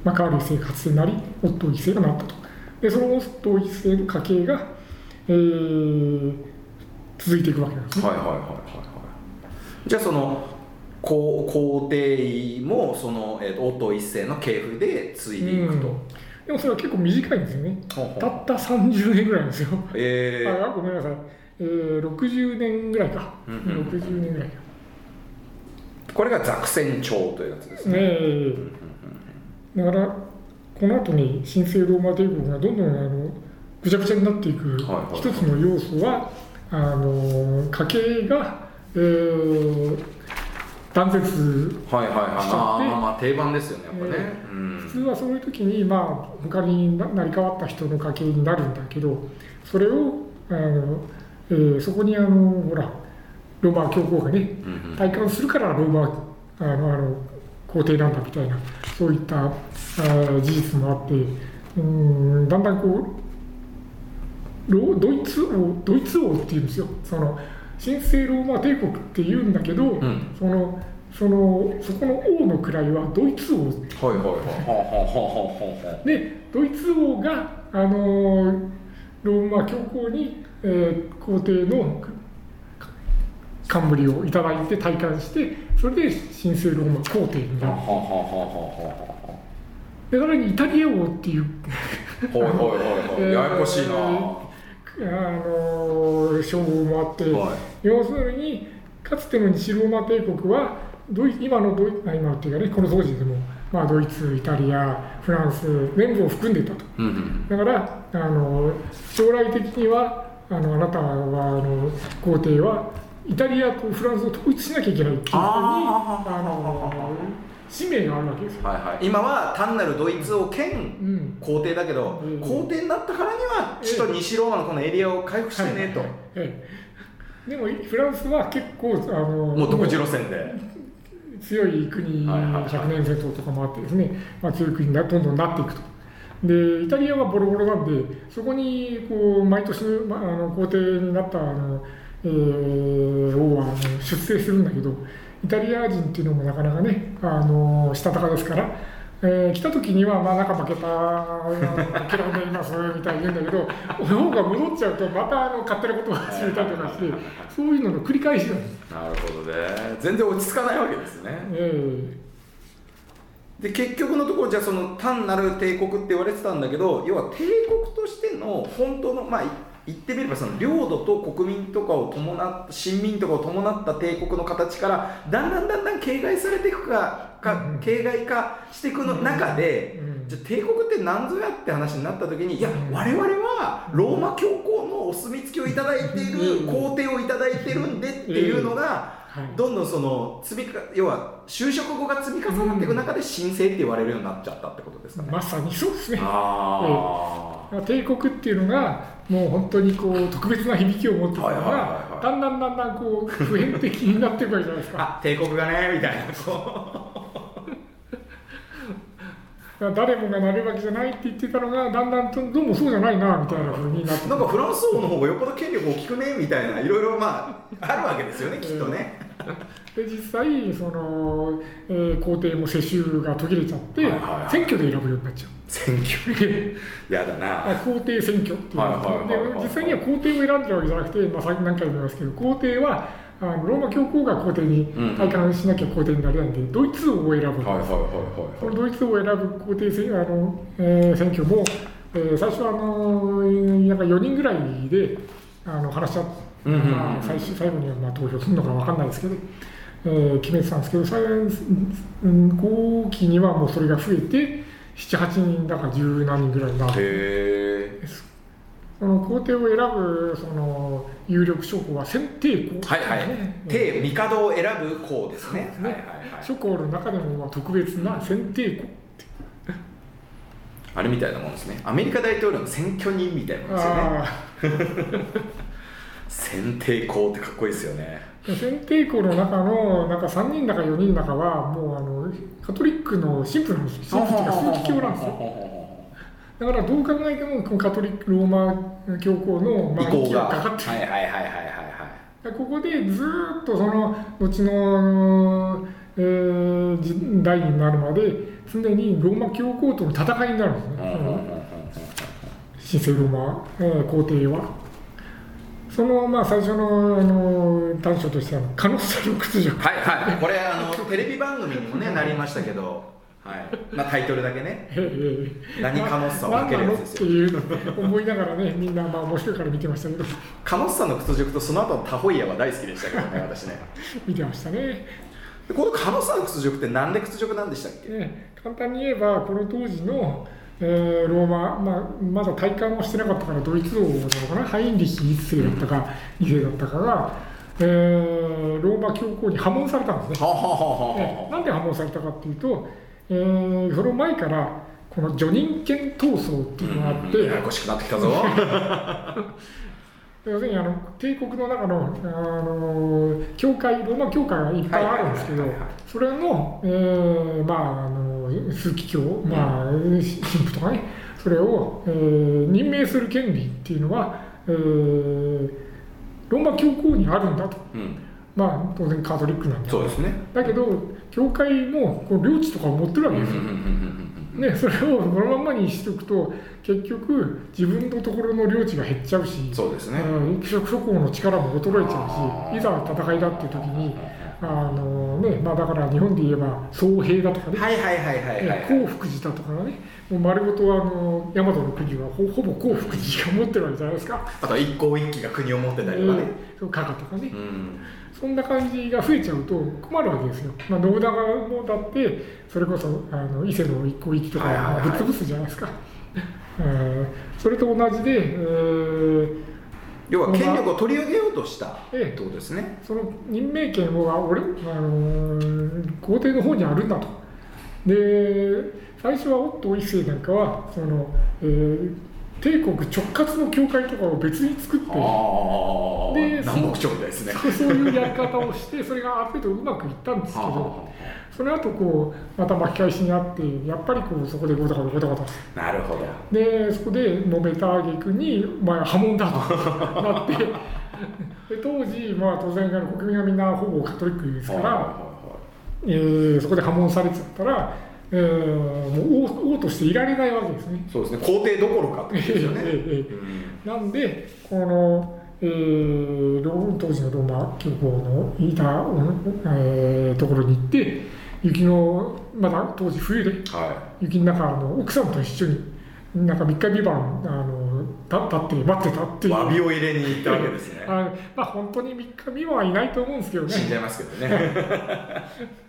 まあ、カール一世が初世になりオットー一世がなったと。でそのオットー一世の家系が、えー続いていくわけなんですね。はいはいはいはいはい。じゃあその皇皇帝もその、えー、とオットー一世の系譜で継いでいくと、うん。でもそれは結構短いんですよね。ほうほう。たった30年ぐらいですよ。えー。あごめんなさい、えー、60年ぐらいか、うんうん60年ぐらいか、これがザクセン朝というやつですね。ねえ。だから、この後に神聖ローマ帝国がどんどんあのぐちゃぐちゃになっていくはいはい。一つの要素は、あの家系が、えー断絶はいはいはい。しちゃって。あーまあ定番ですよねやっぱね、えうん。普通はそういう時にまあ他にな成り代わった人の家系になるんだけどそれをあの、えーそこにあのほらローマ教皇がねうんうん。体感するからローマあのあの皇帝なんだみたいなそういったあー事実もあってうんだんだんこうロドイツ王ドイツ王っていうんですよ。その神聖ローマ帝国っていうんだけど、ん。そのそのそこの王の位はドイツ王。はいはいはい。はあはあはあはあはあでドイツ王があのローマ教皇に、えー皇帝の冠をいただいて戴冠してそれで神聖ローマ皇帝になる。はあはあはあはあはでさらにイタリア王っていう。あはいはいはいはい。ややこしいな、[LAUGHS] あの称号もあって、は要するにかつての西ローマ帝国はドイ今のドイあ今っていうかねこの当時でも、まあ、ドイツイタリアフランス全部を含んでたと。うんうん。だからあの将来的にはあのあなたはあの皇帝はイタリアとフランスを統一しなきゃいけないっていうふうにあの使命があるわけですよ。はいはい。今は単なるドイツ王兼うん。皇帝だけど、うん。皇帝になったからには首都西ローマのこのエリアを回復してねと、はい。ええでもフランスは結構あのもう独自路線で。強い国はいはいはい100年戦争とかもあってですね、まあ、強い国になどんどんなっていくと。でイタリアはボロボロなんでそこにこう毎年、まあ、あの皇帝になったあの、えー王は出征するんだけどイタリア人っていうのもなかなかねあのしたたかですから、えー来た時にはまあなんか負けた嫌いにいますみたいに言うんだけど王が戻っちゃうとまたあの勝手なことを始めたりとかしてそういうのの繰り返しなんです。なるほどね。全然落ち着かないわけですね。えで結局のところじゃあその単なる帝国って言われてたんだけど要は帝国としての本当のまあい言ってみればその領土と国民とかを伴った親民とかを伴った帝国の形からだんだんだんだん形骸されていくかかうん形骸化していくの中で、うんじゃあ帝国って何ぞやって話になった時にいやうん我々はローマ教皇のお墨付きをいただいているうん皇帝をいただいてるんでっていうのがはい。どんどんその積みか要は就職後が積み重なっていく中で神聖って言われるようになっちゃったってことですかね。まさにそうですね。あ帝国っていうのがもう本当にこう特別な響きを持ってたのがはいだんだんだんだんこう普遍的になっていくわけじゃないですーか。あ帝国がねみたいなこ [LAUGHS] だから誰もがなるわけじゃないって言ってたのがだんだんとどうもそうじゃないなみたいな風になってうなんかフランス王の方がよっぽど権力大きくねみたいないろいろまああるわけですよねきっとね。で実際その、えー皇帝も世襲が途切れちゃって、はいはいはい。選挙で選ぶようになっちゃう。選挙 [LAUGHS] やだな。あ皇帝選挙っていう。で実際には皇帝を選んでるわけじゃなくて、まあ、最近何回も言いますけど皇帝はあのローマ教皇が皇帝にうん。戴冠しなきゃ皇帝になれないんで、ドイツ王を選ぶ、はいはいはいこはい。のドイツ王を選ぶ皇帝選あの、えー選挙も、えー最初はあのなんか4人ぐらいであの話し合って、うんうんうんまあ、最終最後にはまあ投票するのか分かんないですけど、えー決めてたんですけど、後期にはもうそれが増えて、7、8人だから十何人ぐらいになる。へえ。その皇帝を選ぶその有力諸侯は選定校はいはい。帝帝を選ぶ皇ですね。ねはいはいはい。諸侯の中でもまあ特別な選定校あれみたいなもんですね。アメリカ大統領の選挙人みたいなもんですよね。あ選定皇ってかっこいいですよね。あ選定校の中のなんか3人だか4人だかはもうあのカトリックの神父なんですよ神父っていうか枢機卿なんですよだからどう考えてもこのカトリックローマ教皇のまあ息意向が。がかかってるはいはいはいはいはいはい。ここでずーっとその後の、えー時代になるまで常にローマ教皇との戦いになるんですね、うん神聖ローマ、えー皇帝は。そのまあ最初のあの短所としてはカノッサの屈辱、はいはい。これあのテレビ番組にもねなりましたけど、はい。まあタイトルだけね。えー何カノッサをかけるやつですよ。っていう思いながらねみんなまあ面白いから見てましたけどカノッサの屈辱とその後のタホイヤは大好きでしたけどね私ね。見てましたね。でこのカノッサの屈辱ってなんで屈辱なんでしたっけ？ね簡単に言えばこの当時の、えーローマ、まあ、まだ体感をしてなかったからドイツ王なのかな？ハインリヒ1世だったか2世だったかが、えーローマ教皇に破門されたんですね。なんで破門されたかっていうと、えーその前からこの叙任権闘争っていうのがあって、ややこしくなってきたぞ。[LAUGHS] 要するにあの帝国の中のあの教会ローマ教会がいっぱいあるんですけどそれの、えーまああの枢機卿、まあ、神父とかね。それを、えー任命する権利っていうのは、えーローマ教皇にあるんだと。うん。まあ当然カトリックなんだそうですね。だけど教会もこう領地とかを持ってるわけですよ、ね、それをこのままにしておくと結局自分のところの領地が減っちゃうしそうですね。うん諸諸侯の力も衰えちゃうしいざ戦いだっていう時にあの、ねまあ、だから日本で言えば総兵だとかね、はいはいはいはいはい。はい興福寺だとかがね。もう丸ごとあの大和の国はほほぼ興福寺が持ってるわけじゃないですか、あとは一向一揆が国を持ってたりとかね。うん加賀とかね、うん。そんな感じが増えちゃうと困るわけですよ。まあ、信長もだって、それこそあの伊勢の一向一揆とかぶっ潰すじゃないですか。えーそれと同じで、えー要は権力を取り上げようとしたっえ。えてことですね。その任命権は俺、あのー皇帝の方にあるんだと。で、最初は夫一世なんかは、その、えー帝国直轄の教会とかを別に作って、ああで南北朝みたいですね。そういうやり方をして、それがある程度うまくいったんですけど、はその後こうまた巻き返しにあってやっぱりこうそこでゴタゴタゴタゴタあなるほど。でそこで揉めた挙句に「お前は破門だ」となって [LAUGHS] で当時まあ当然あの国民はみんなほぼカトリックですから、えーそこで破門されちゃったら、えーもう王王としていられないわけですね。そうですね。皇帝どころかってことですよね。[LAUGHS] ええええなんでこの、えー当時のローマ教皇のいた、えーところに行って雪のまだ当時冬では雪の中あの奥さんと一緒になんか3日三晩あの立立って待ってたっていう。い詫びを入れに行ったわけですね。あまあ本当に3日三晩はいないと思うんですけどね。死んじゃいますけどね [LAUGHS]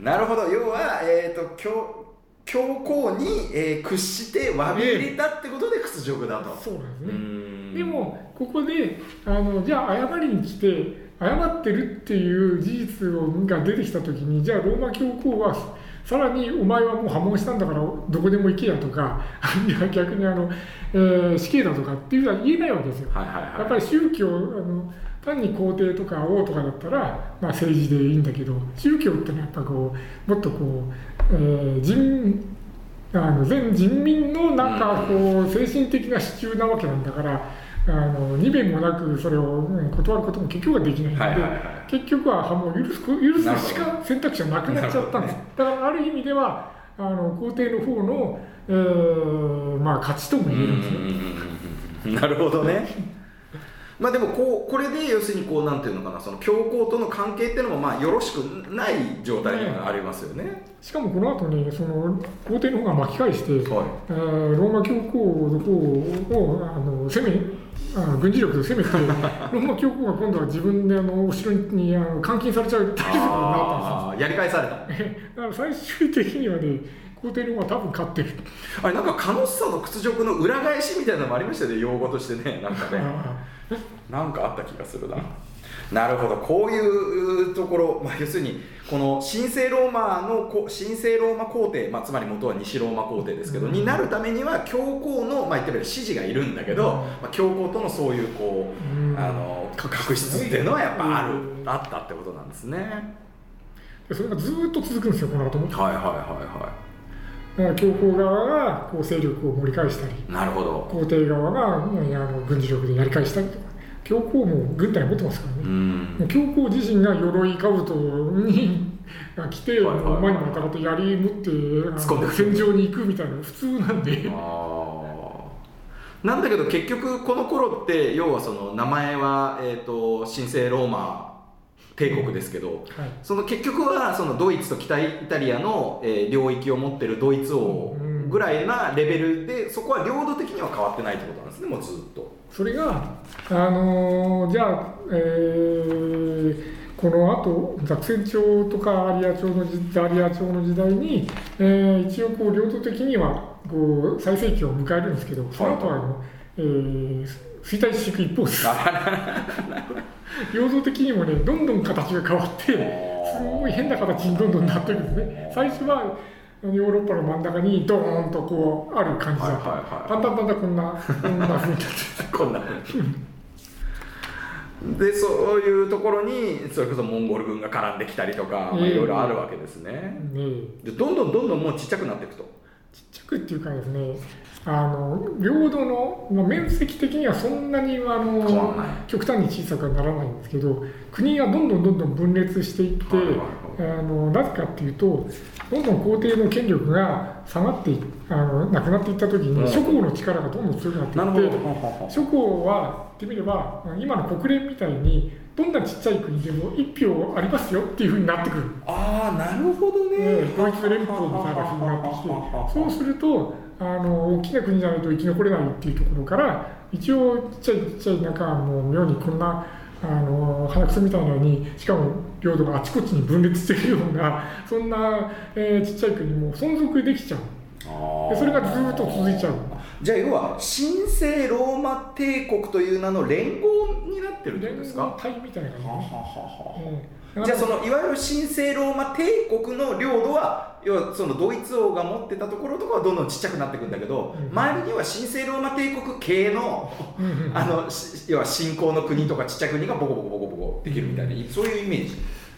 なるほど。要は、えー、と教教皇に、えー屈して詫び入れたってことで屈辱だと、そうなんですうね、ん。でもここであのじゃあ謝りに来て謝ってるっていう事実をが出てきた時にじゃあローマ教皇はさらにお前はもう破門したんだからどこでも行けやとかいや [LAUGHS] 逆にあの、えー死刑だとかっていうのは言えないわけですよ。はいはいはい。やっぱり宗教あの単に皇帝とか王とかだったら、まあ、政治でいいんだけど宗教ってのはやっぱこうもっとこう、えー人あの全人民のなんかこう精神的な支柱なわけなんだからあの二弁もなくそれをうん断ることも結局はできないので、はいはいはい。結局はもう許す許すしか選択肢はなくなっちゃったんです、だからある意味ではあの皇帝の方の、えーまあ、勝ちとも言えるんですね。うんうんうんうん。なるほどねまあでもこうこれで要するにこうなんていうのかなその教皇との関係っていうのもまあよろしくない状態にはありますよね。しかもこの後にその皇帝の方が巻き返して、はい。えーローマ教皇の方をあの攻めあの軍事力で攻めて [LAUGHS] ローマ教皇が今度は自分であのお城にあの監禁されちゃう大丈夫になったんあーやり返された。[LAUGHS] だから最終的にはね皇帝の方が多分勝ってる。あれなんか楽しさの屈辱の裏返しみたいなのもありましたよね用語としてねなんかね。あなんかあった気がするな。なるほど。こういうところ、まあ、要するにこの神聖ローマのこ神聖ローマ皇帝、まあ、つまり元は西ローマ皇帝ですけど、うん。になるためには教皇の、まあ、言ってみれば指示がいるんだけど、うん。まあ、教皇とのそういうこう、うん。あの確執っていうのはやっぱある、うんあったってことなんですね。でそれがずーっと続くんですよこの後も。だはいはいはから教皇側がこう勢力を盛り返したりなるほど。皇帝側があの軍事力でやり返したりとか教皇も軍隊持ってますからね。教皇自身が鎧兜にが来て、はいはいはい馬にまたがって槍持って戦場に行くみたいなの普通なんで、なんだけど結局この頃って要はその名前は、えー、と神聖ローマ帝国ですけど、はい、その結局はそのドイツと北イタリアの、えー領域を持ってるドイツ王ぐらいなレベルでそこは領土的には変わってないってことなんですねもうずっと。それが、あのーじゃあ、えーこの後ザクセン朝とかアリア朝の時アリア朝の時代に、えー一応こう領土的にはこう最盛期を迎えるんですけどその後はあの、えー衰退していく一方です。[LAUGHS] 領土的にもねどんどん形が変わってすごい変な形にどんどんなっていくんですね。最初はヨーロッパの真ん中にドーンとこうある感じだった、はいはいんだんだんだんこんなこんな風になって。[LAUGHS] こんな。でそういうところにそれこそモンゴル軍が絡んできたりとか、まあ、いろいろあるわけですね、ねでどんどんどんどんもうちっちゃくなっていくと。ちっちゃくっていうかですねあの領土の、まあ、面積的にはそんなにあの極端に小さくはならないんですけど国がどんどんどんどん分裂していって、あのなぜかっていうとどんどん皇帝の権力が下がっていあのなくなっていった時うん。に諸侯の力がどんどん強くなっていって諸侯は言ってみれば今の国連みたいにどんなちっちゃい国でも1票ありますよっていうふうになってくる。ああなるほどね、えードイツ連邦みたいな風になってきてそうするとあの大きな国じゃないと生き残れないっていうところから一応ちっちゃいちっちゃいなんかもう妙にこんなあの鼻くそみたいなのにしかも領土があちこちに分裂しているような [LAUGHS] そんな、えーちっちゃい国も存続できちゃう。でそれがずっと続いちゃう。じゃあ要は神聖ローマ帝国という名の連合になってるってこと連ですか？合体みたいな感じじゃあそのいわゆる神聖ローマ帝国の領土は要はそのドイツ王が持ってたところとかはどんどんちっちゃくなっていくんだけど、うん周りには神聖ローマ帝国系のうんうんあのし要は新興の国とかちっちゃい国がボコボコボコボコできるみたいなそういうイメージ。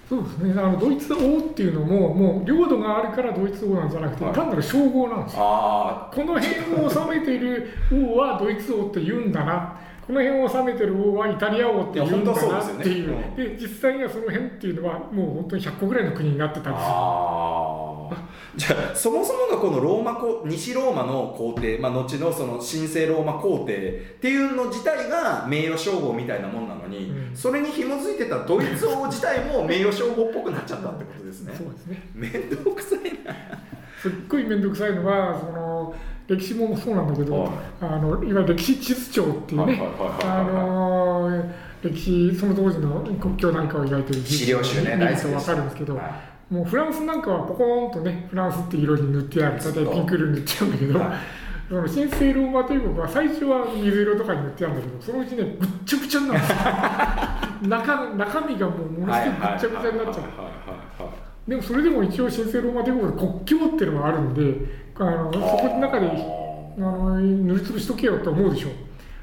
そうですね。あのドイツ王っていうのももう領土があるからドイツ王なんじゃなくて、はい。単なる称号なんですよ。あこの辺を治めている王はドイツ王って言うんだな。この辺を治めてる王はイタリア王って言うんだいや本当はなそうでねっていうで実際にはその辺っていうのはもう本当に100個ぐらいの国になってたありするあー [LAUGHS] じゃあそもそもがこのローマ皇西ローマの皇帝、まあ、後のその神聖ローマ皇帝っていうの自体が名誉称号みたいなもんなのに、うん。それに紐づいてたドイツ王自体も名誉称号っぽくなっちゃったってことですね。そうですね。面倒くさいな。すっごい面倒くさいのはその歴史もそうなんだけど、はい。あのいわゆる歴史地図帳っていうね歴史その当時の国境なんかを描いてる資料集ね大好き分かるんですけど、はもうフランスなんかはポコーンとねフランスって色に塗ってある。大体ピンク色に塗っちゃうんだけど、はい。その神聖ローマ帝国は最初は水色とかに塗ってあるんだけどそのうちねぐっちゃぐちゃになるんですよ中中身がもうものすごくぐっちゃぐちゃになっちゃう。でもそれでも一応神聖ローマ帝国の国境っていうのがあるんであのそこの中であの塗りつぶしとけよと思うでしょ。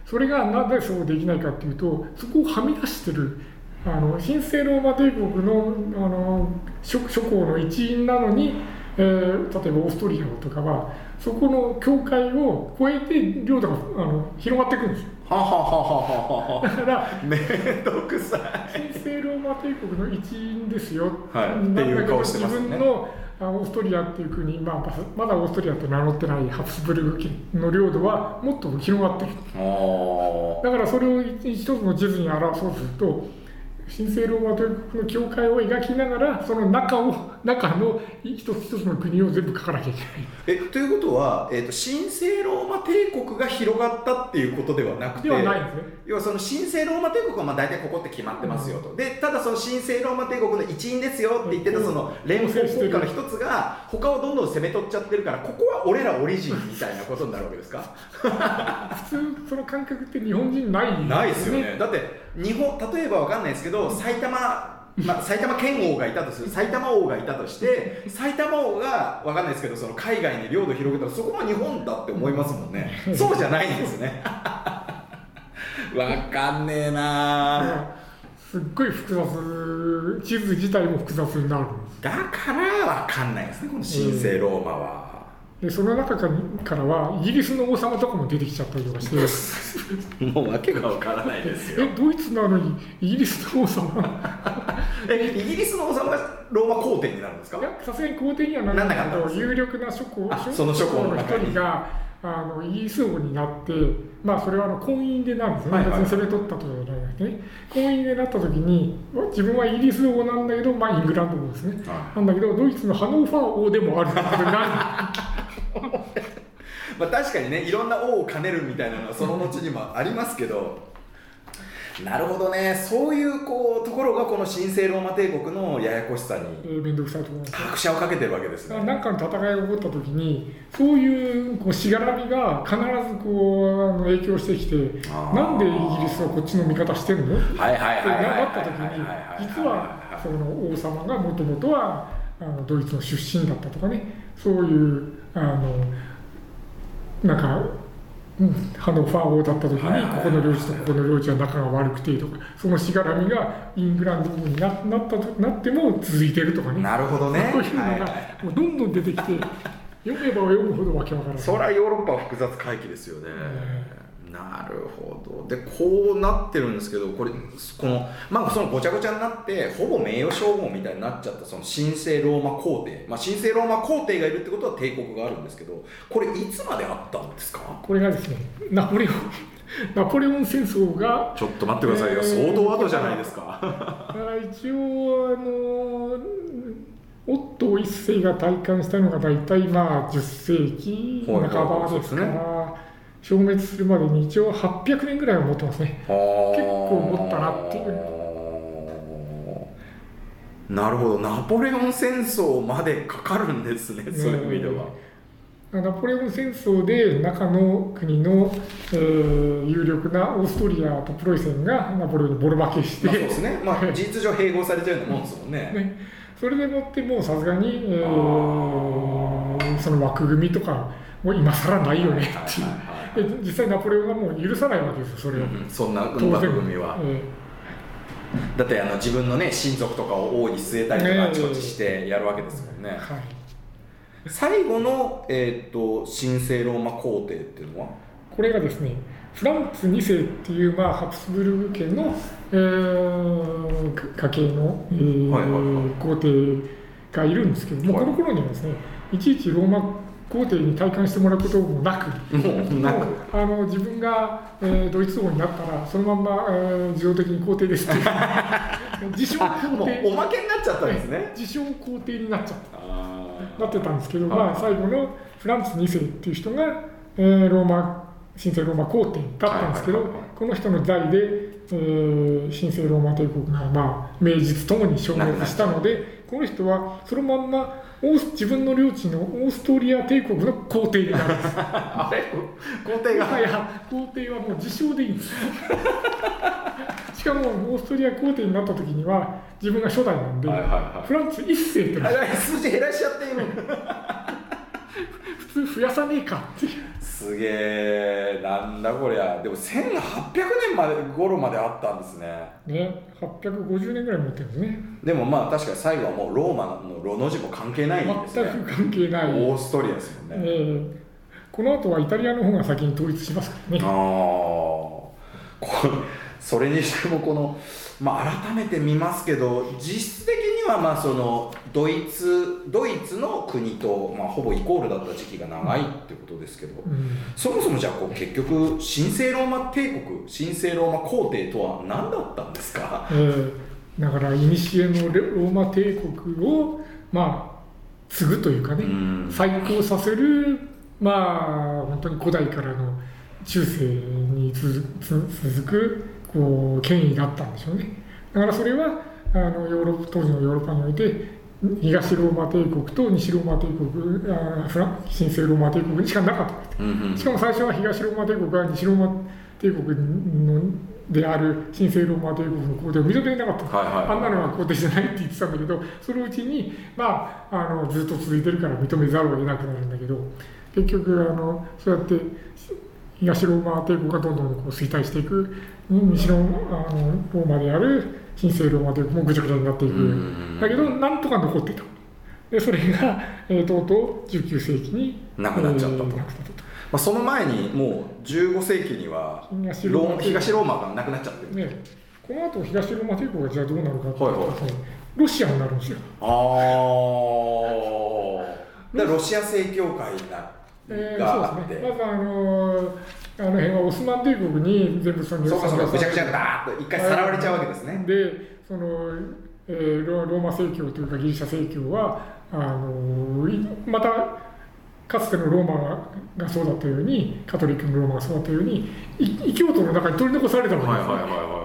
それがなぜそうできないかっていうとそこをはみ出してるあの神聖ローマ帝国のあの諸諸侯の一員なのに、えー例えばオーストリアとかはそこの境界を越えて領土があの広がっていくんですよ。はははははは。だからくさい。神聖ローマ帝国の一員ですよ、はい。っていう顔してますよね。自分のあオーストリアっていう国、まあ、ままだオーストリアと名乗ってないハプスブルグ家の領土はもっと広がってるあだからそれを一つの地図に表そうとすると神聖ローマ帝国の教会を描きながらその中を中の一つ一つの国を全部書かなきゃいけない。えということは、えー、と神聖ローマ帝国が広がったっていうことではなくてではないんですね。要はその神聖ローマ帝国はまあ大体ここって決まってますよと、でただその神聖ローマ帝国の一員ですよって言ってたその連邦国家の一つが他をどんどん攻め取っちゃってるからここは俺らオリジンみたいなことになるわけですか？普通その感覚って日本人ないんないですよね。だって日本例えばわかんないですけど埼玉まあ、埼玉県王がいたとする。埼玉王がいたとして埼玉王がわかんないですけどその海外に領土広げたらそこも日本だって思いますもんね。そうじゃないんですね。[LAUGHS] わかんねえな。らすっごい複雑。地図自体も複雑になるだからわかんないですねこの神聖ローマは、でその中からはイギリスの王様とかも出てきちゃったりとかして。もうわけがわからないですよ。えドイツなのにイギリスの王様。えイギリスの王様がローマ皇帝になるんですか？いやさすがに皇帝にはならないけど有力な諸侯あその諸侯のの一人があのイギリス王になってまあそれはあの婚姻でなるんですね、はいはい。別に攻め取ったとかじゃなくてね。婚姻でなった時に自分はイギリス王なんだけどまあイングランド王ですね、はなんだけどドイツのハノーファー王でもあるってことになるまあ、確かにねいろんな王を兼ねるみたいなのはその後にもありますけどなるほどね。そういうこうところがこの神聖ローマ帝国のややこしさにえー面倒くさいと思います。拍車をかけてるわけですね。何かの戦いが起こった時にそういうこうしがらみが必ずこうあの影響してきてなんでイギリスはこっちの味方してんの？ってはいはいはいはいなった時に実はその王様がもともとはあのドイツの出身だったとかねそういうあのなんか、うん、ハノファー王だった時はいはいはい。にここの領地とここの領地は仲が悪くてとかそのしがらみがイングランドにななったとなっても続いてるとかね。なるほどね。そういうのがはいはいもうどんどん出てきて読めば読むほどわけわからない。そりゃヨーロッパは複雑回帰ですよね、なるほど。でこうなってるんですけどこれこのまあそのごちゃごちゃになってほぼ名誉称号みたいになっちゃったその神聖ローマ皇帝、まあ、神聖ローマ皇帝がいるってことは帝国があるんですけどこれいつまであったんですか？これがですねナポレオン [LAUGHS] ナポレオン戦争がちょっと待ってくださいよ、えー相当後じゃないですか。だから一応あのオットー一世が体感したのが大体まあ10世紀半ばですか。はいはいら消滅するまでに一応800年ぐらいは持ってますね。結構持ったなっていう。なるほど。ナポレオン戦争までかかるんですねそういう意味では、ナポレオン戦争で中の国の、えー有力なオーストリアとプロイセンがナポレオンにボロ負けして、まあ、そうですね、まあ、事実上併合されちゃうようなもんですもんね。ね、それでもってもうさすがに、えーその枠組みとかもう今更ないよねっていう。で実際ナポレオンがもう許さないわけですよそれを、うん。そんな当然。枠組みは、えだってあの自分のね親族とかを王に据えたりとかあちこちしてやるわけですもんね、え。はい、最後の、えー、と神聖ローマ皇帝っていうのは？これがですねフランツ2世っていう、まあ、ハプスブルグ家の、えーか家系の、えーはいはいはい。皇帝がいるんですけども、はい。この頃にはですねいちいちローマ皇帝に体感してもらうこともなくもうあの自分が、えードイツ王になったらそのまんま、えー自動的に皇帝ですって。[LAUGHS] 自称皇帝。おまけになっちゃったんですね。自称皇帝になっちゃった。あなってたんですけど、はい。まあ、最後のフランツ2世っていう人が、えーローマ神聖ローマ皇帝だったんですけど、この人の代で、えー神聖ローマ帝国が、まあ、名実ともに消滅したのでこの人はそのまんまオース自分の領地のオーストリア帝国の皇帝になるんです。[LAUGHS] あれ？皇帝が？いや皇帝はもう自称でいいんです。[LAUGHS] しかもオーストリア皇帝になった時には自分が初代なんで、フランツ1世っての。はあれ数字減らしちゃって今普通増やさねえかっていう。すげえなんだこりゃ。でも1800年まで頃まであったんですね。ね850年ぐらい持ってるんですね。でもまあ確かに最後はもうローマのロの字も関係ないんですね。全く関係ない、オーストリアですもんね、えーこの後はイタリアの方が先に統一しますからああねこれそれにしてもこの、まあ、改めて見ますけど実質的にはまあそのドイツドイツの国と、まあ、ほぼイコールだった時期が長いってことですけど、うん。そもそもじゃあこう結局神聖ローマ帝国神聖ローマ皇帝とは何だったんですか？えーだから古のローマ帝国をまあ継ぐというかね、うん。再興させるまあ本当に古代からの中世に続くこう権威だったんでしょうね。だからそれはあのヨーロッパ当時のヨーロッパにおいて東ローマ帝国と西ローマ帝国あフラン神聖ローマ帝国にしかなかった。わけうんうん。しかも最初は東ローマ帝国が西ローマ帝国のである神聖ローマ帝国の皇帝を認めなかった、はいはい。あんなのは皇帝じゃないって言ってたんだけどそのうちに、まあ、あのずっと続いてるから認めざるを得なくなるんだけど結局あのそうやって東ローマ帝国がどんどんこう衰退していく。西のあのローマである神聖ローマ帝国もぐちゃぐちゃになっていく。うん。だけどなんとか残ってた。でそれが、えーとうとう19世紀になくなっちゃったと。まあ、その前にもう15世紀には東ローマロー東ローマがなくなっちゃってる。ね、この後東ローマ帝国がじゃあどうなるかっていうと、はいはい。ロシアになるんですよ。ああロシア正教会なえーそうですね。まずあのーあの辺はオスマン帝国に全部そのそうかそうかぐちゃぐちゃだーっと一回さらわれちゃうわけですね、で、その、えーロローマ正教というかギリシャ正教はあのーいまたかつてのローマがそうだったようにカトリックのローマがそうだったようにい異教徒の中に取り残されたわけです、はいはいはいはいはい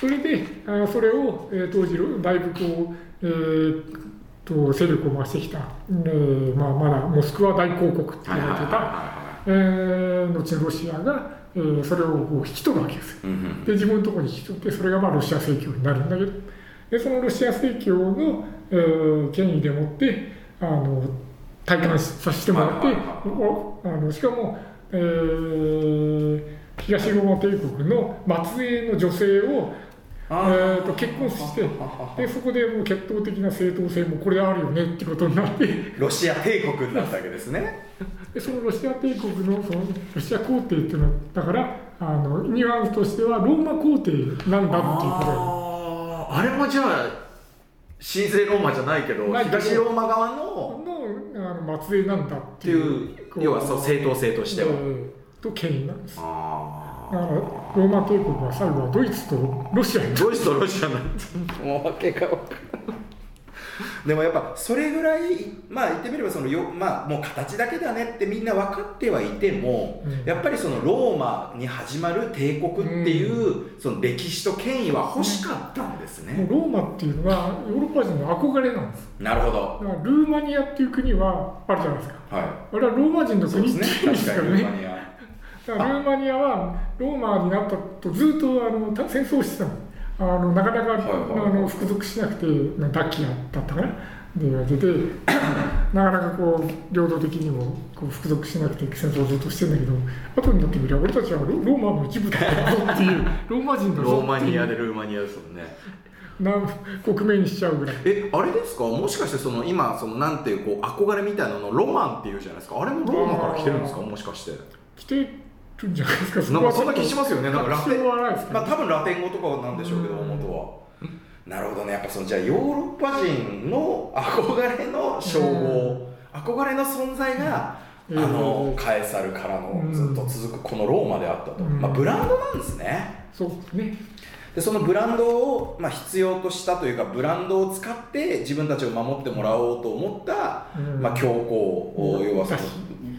それであそれを、えー当時だいぶこう、えーと勢力を増してきた、えーまあ、まだモスクワ大公国って言われてた、えー後のロシアが、えーそれをこう引き取るわけですよ。で自分のところに引き取ってそれがまあロシア正教になるんだけど。でそのロシア正教の、えー権威でもってあの体感させてもらってあのしかも、えー東ローマ帝国の末裔の女性を、えあー、と結婚して。でそこでもう血統的な正当性もこれあるよねってことになって。ロシア帝国になったわけですね。[LAUGHS] でそのロシア帝国のそのロシア皇帝っていうのはだからあのニュアンスとしてはローマ皇帝なんだっていうことよ。あれもじゃあ神聖ローマじゃないけど東ローマ側ののあの末裔なんだっってていいうう要はそう正当性としては、えーと権威なんです。だあからローマ帝国は最後はドイツとロシアに。ドイツとロシアなんてもう訳が分かんない。でもやっぱそれぐらいまあ言ってみればそのよまあもう形だけだねってみんな分かってはいても、うん。やっぱりそのローマに始まる帝国っていう、その歴史と権威は欲しかったんですね、ローマっていうのはヨーロッパ人の憧れなんです。なるほど。だからルーマニアっていう国はあるじゃないですか。はい。あれはローマ人の国っていうんですね確かねにルーマニア。だからルーマニアはローマになったとずっとあのた戦争をしてたの。あのなかなか、はいはいあの服属しなくてなダッキアだったかなで言われてて [COUGHS] なかなかこう領土的にもこう服属しなくて戦争をずっとしてんだけど後になってみれば俺たちはロローマの一部だったぞっていう [LAUGHS] ローマ人だぞローマっていう。ニアでルーマニアですもんね。な国名にしちゃうぐらい。えあれですか？もしかしてその今そのなんていうこう憧れみたいなのロマンっていうじゃないですか？あれもローマから来てるんですか？もしかして。来てるんじゃないですか？なんかそんな気しますよね。なんかラテン確証はないですまあ多分ラテン語とかなんでしょうけどうん。元はなるほどね。やっぱそのじゃあヨーロッパ人の憧れの称号憧れの存在がうん。あのうんカエサルからのうん。ずっと続くこのローマであったと。うん。まあブランドなんですね。そうですね。でそのブランドを、まあ、必要としたというかブランドを使って自分たちを守ってもらおうと思った、うん。まあ、教皇、うん。要はその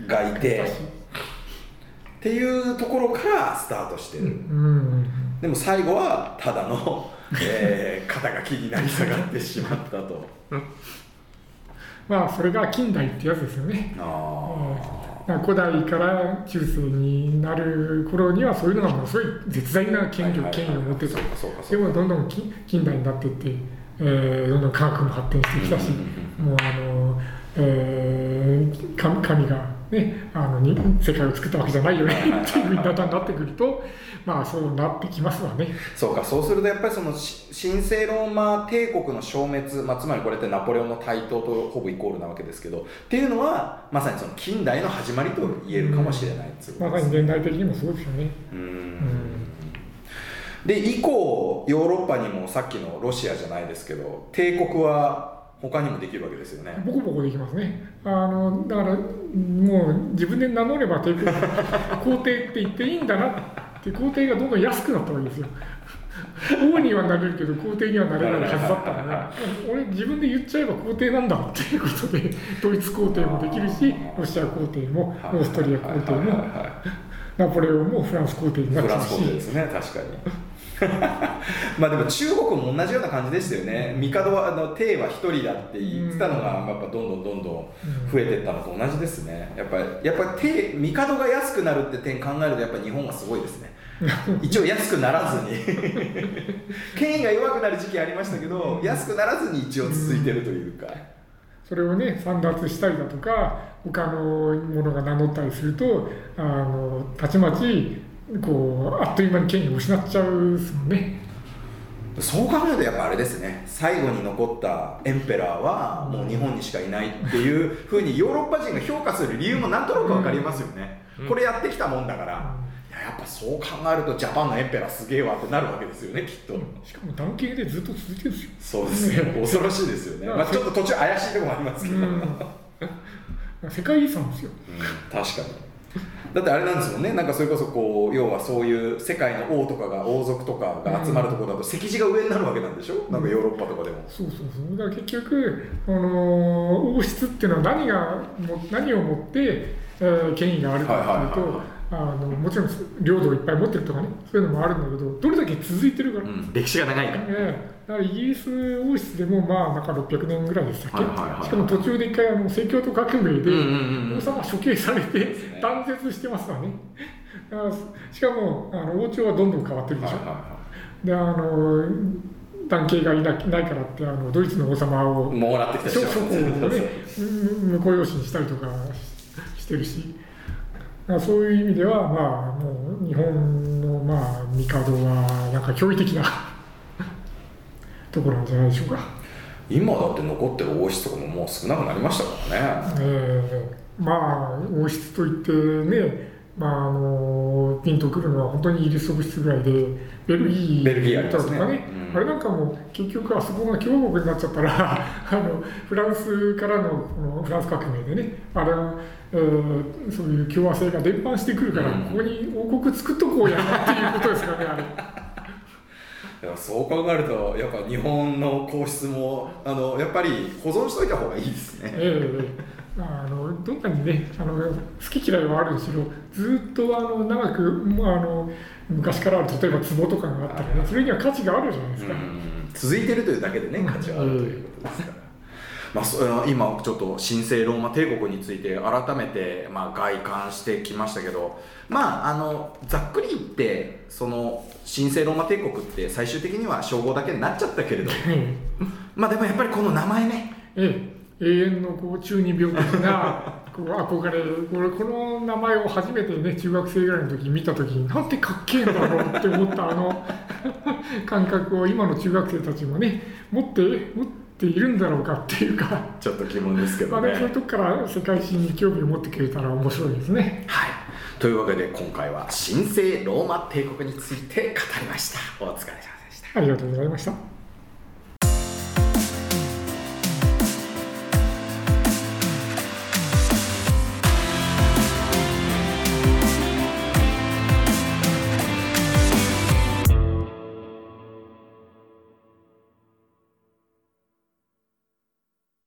がいてっていうところからスタートしてる、うん。でも最後はただの、[LAUGHS] えー肩が気になり下がってしまったと。まあそれが近代ってやつですよね。古代から中世になる頃にはそういうのがものすごい絶大なあ権力権威を持ってた。でもどんどん近近代になっていって、えーどんどん科学も発展してきたし、うん。もうあの、えー神神が、ね、あのに世界を作ったわけじゃないよねっていうふうになってくるとまあそうなってきますわね。そうかそうするとやっぱりそのし神聖ローマ帝国の消滅、まあ、つまりこれってナポレオンの台頭とほぼイコールなわけですけどっていうのはまさにその近代の始まりと言えるかもしれないですねさに現代的にもそうですよね。うーんんで以降ヨーロッパにもさっきのロシアじゃないですけど帝国は他にもできるわけですよね。ボコボコできますね。あのだからもう自分で名乗れば帝国 [LAUGHS] 皇帝って言っていいんだなって皇帝がどんどん安くなったわけですよ。王にはなれるけど皇帝にはなれないはずだったから俺自分で言っちゃえば皇帝なんだっていうことでドイツ皇帝もできるしロシア皇帝もオーストリア皇帝もナポレオンもフランス皇帝になっフランス皇帝ですね確かに [LAUGHS] まあでも中国も同じような感じでしたよね。帝はあの帝は一人だって言ってたのがやっぱどんどんどんどん増えていったのと同じですね。やっぱりやっぱり帝帝が安くなるって点考えるとやっぱ日本はすごいですね一応安くならずに権威が弱くなる時期ありましたけど安くならずに一応続いてるというかそれをね散奪したりだとか他のものが名乗ったりするとあのたちまちこうあっという間に権威を失っちゃうですもんね。そう考えるとやっぱあれですね。最後に残ったエンペラーはもう日本にしかいないっていうふうにヨーロッパ人が評価する理由もなんとなく分かりますよね、うん。これやってきたもんだから、いややっぱそう考えるとジャパンのエンペラーすげえわってなるわけですよねきっと、しかも男系でずっと続いてるんですよ。そうですね。恐ろしいですよね、まあ、ちょっと途中怪しいところもありますけど、うん。世界遺産ですよ。うん。確かにだってあれなんですもんね。なんかそれこそこう要はそういう世界の王とかが王族とかが集まるところだと石地が上になるわけなんでしょ？なんかヨーロッパとかでも、そうそうそう。だから結局、あの王室っていうのは何がも何をもって、えー権威があるかというと、ああのもちろん領土をいっぱい持ってるとかねそういうのもあるんだけどどれだけ続いてるか、うん、歴史が長いから、ええだからイギリス王室でもまあなんか600年ぐらいでしたっけ、はいはいはい。はいしかも途中で一回あの政教と革命で、王様は処刑されて断絶してますからね。しかもあの王朝はどんどん変わってるでしょ、はいはいはであの男系がいないないからってあのドイツの王様をいもらってきた諸人。諸侯をねうん婿養子にしたりとかししてるし。そういう意味ではまあもう日本のまあ帝はなんか驚異的なところなんじゃないでしょうか。今だって残ってる王室とかももう少なくなりましたからね。えーまあ王室といってね、まあ、あのピンとくるのは本当にイギリス王室ぐらいでベルギーベルギーありとますね。かね、うん。あれなんかも結局あそこが共和国になっちゃったら [LAUGHS] あのフランスからのこのフランス革命でねあれは、えーそういう共和制が伝播してくるから、うん。ここに王国作っとこうやなっていうことですかねあれ。そう考えるとやっぱ日本の皇室もあのやっぱり保存しといた方がいいですね。ええあのどんなにねあの好き嫌いはあるにしろずっとあの長く、まあ、あの昔からある例えば壺とかがあったらねそれには価値があるじゃないですか。続いてるというだけでね価値はあるということですから、まあ、そ今ちょっと神聖ローマ帝国について改めてまあ外観してきましたけどまああのざっくり言ってその神聖ローマ帝国って最終的には称号だけになっちゃったけれどえまあでもやっぱりこの名前ね。ええ。え永遠の [LAUGHS] こう中二病的なこう憧れこれこの名前を初めてね中学生ぐらいの時に見た時になんてかっけえんだろうって思ったあの感覚を今の中学生たちもね持って持っているんだろうかっていうか。ちょっと疑問ですけまあね、どねそういうとこから世界史に興味を持ってくれたら面白いですね。はいというわけで今回は神聖ローマ帝国について語りましたお疲れ様でしたありがとうございました。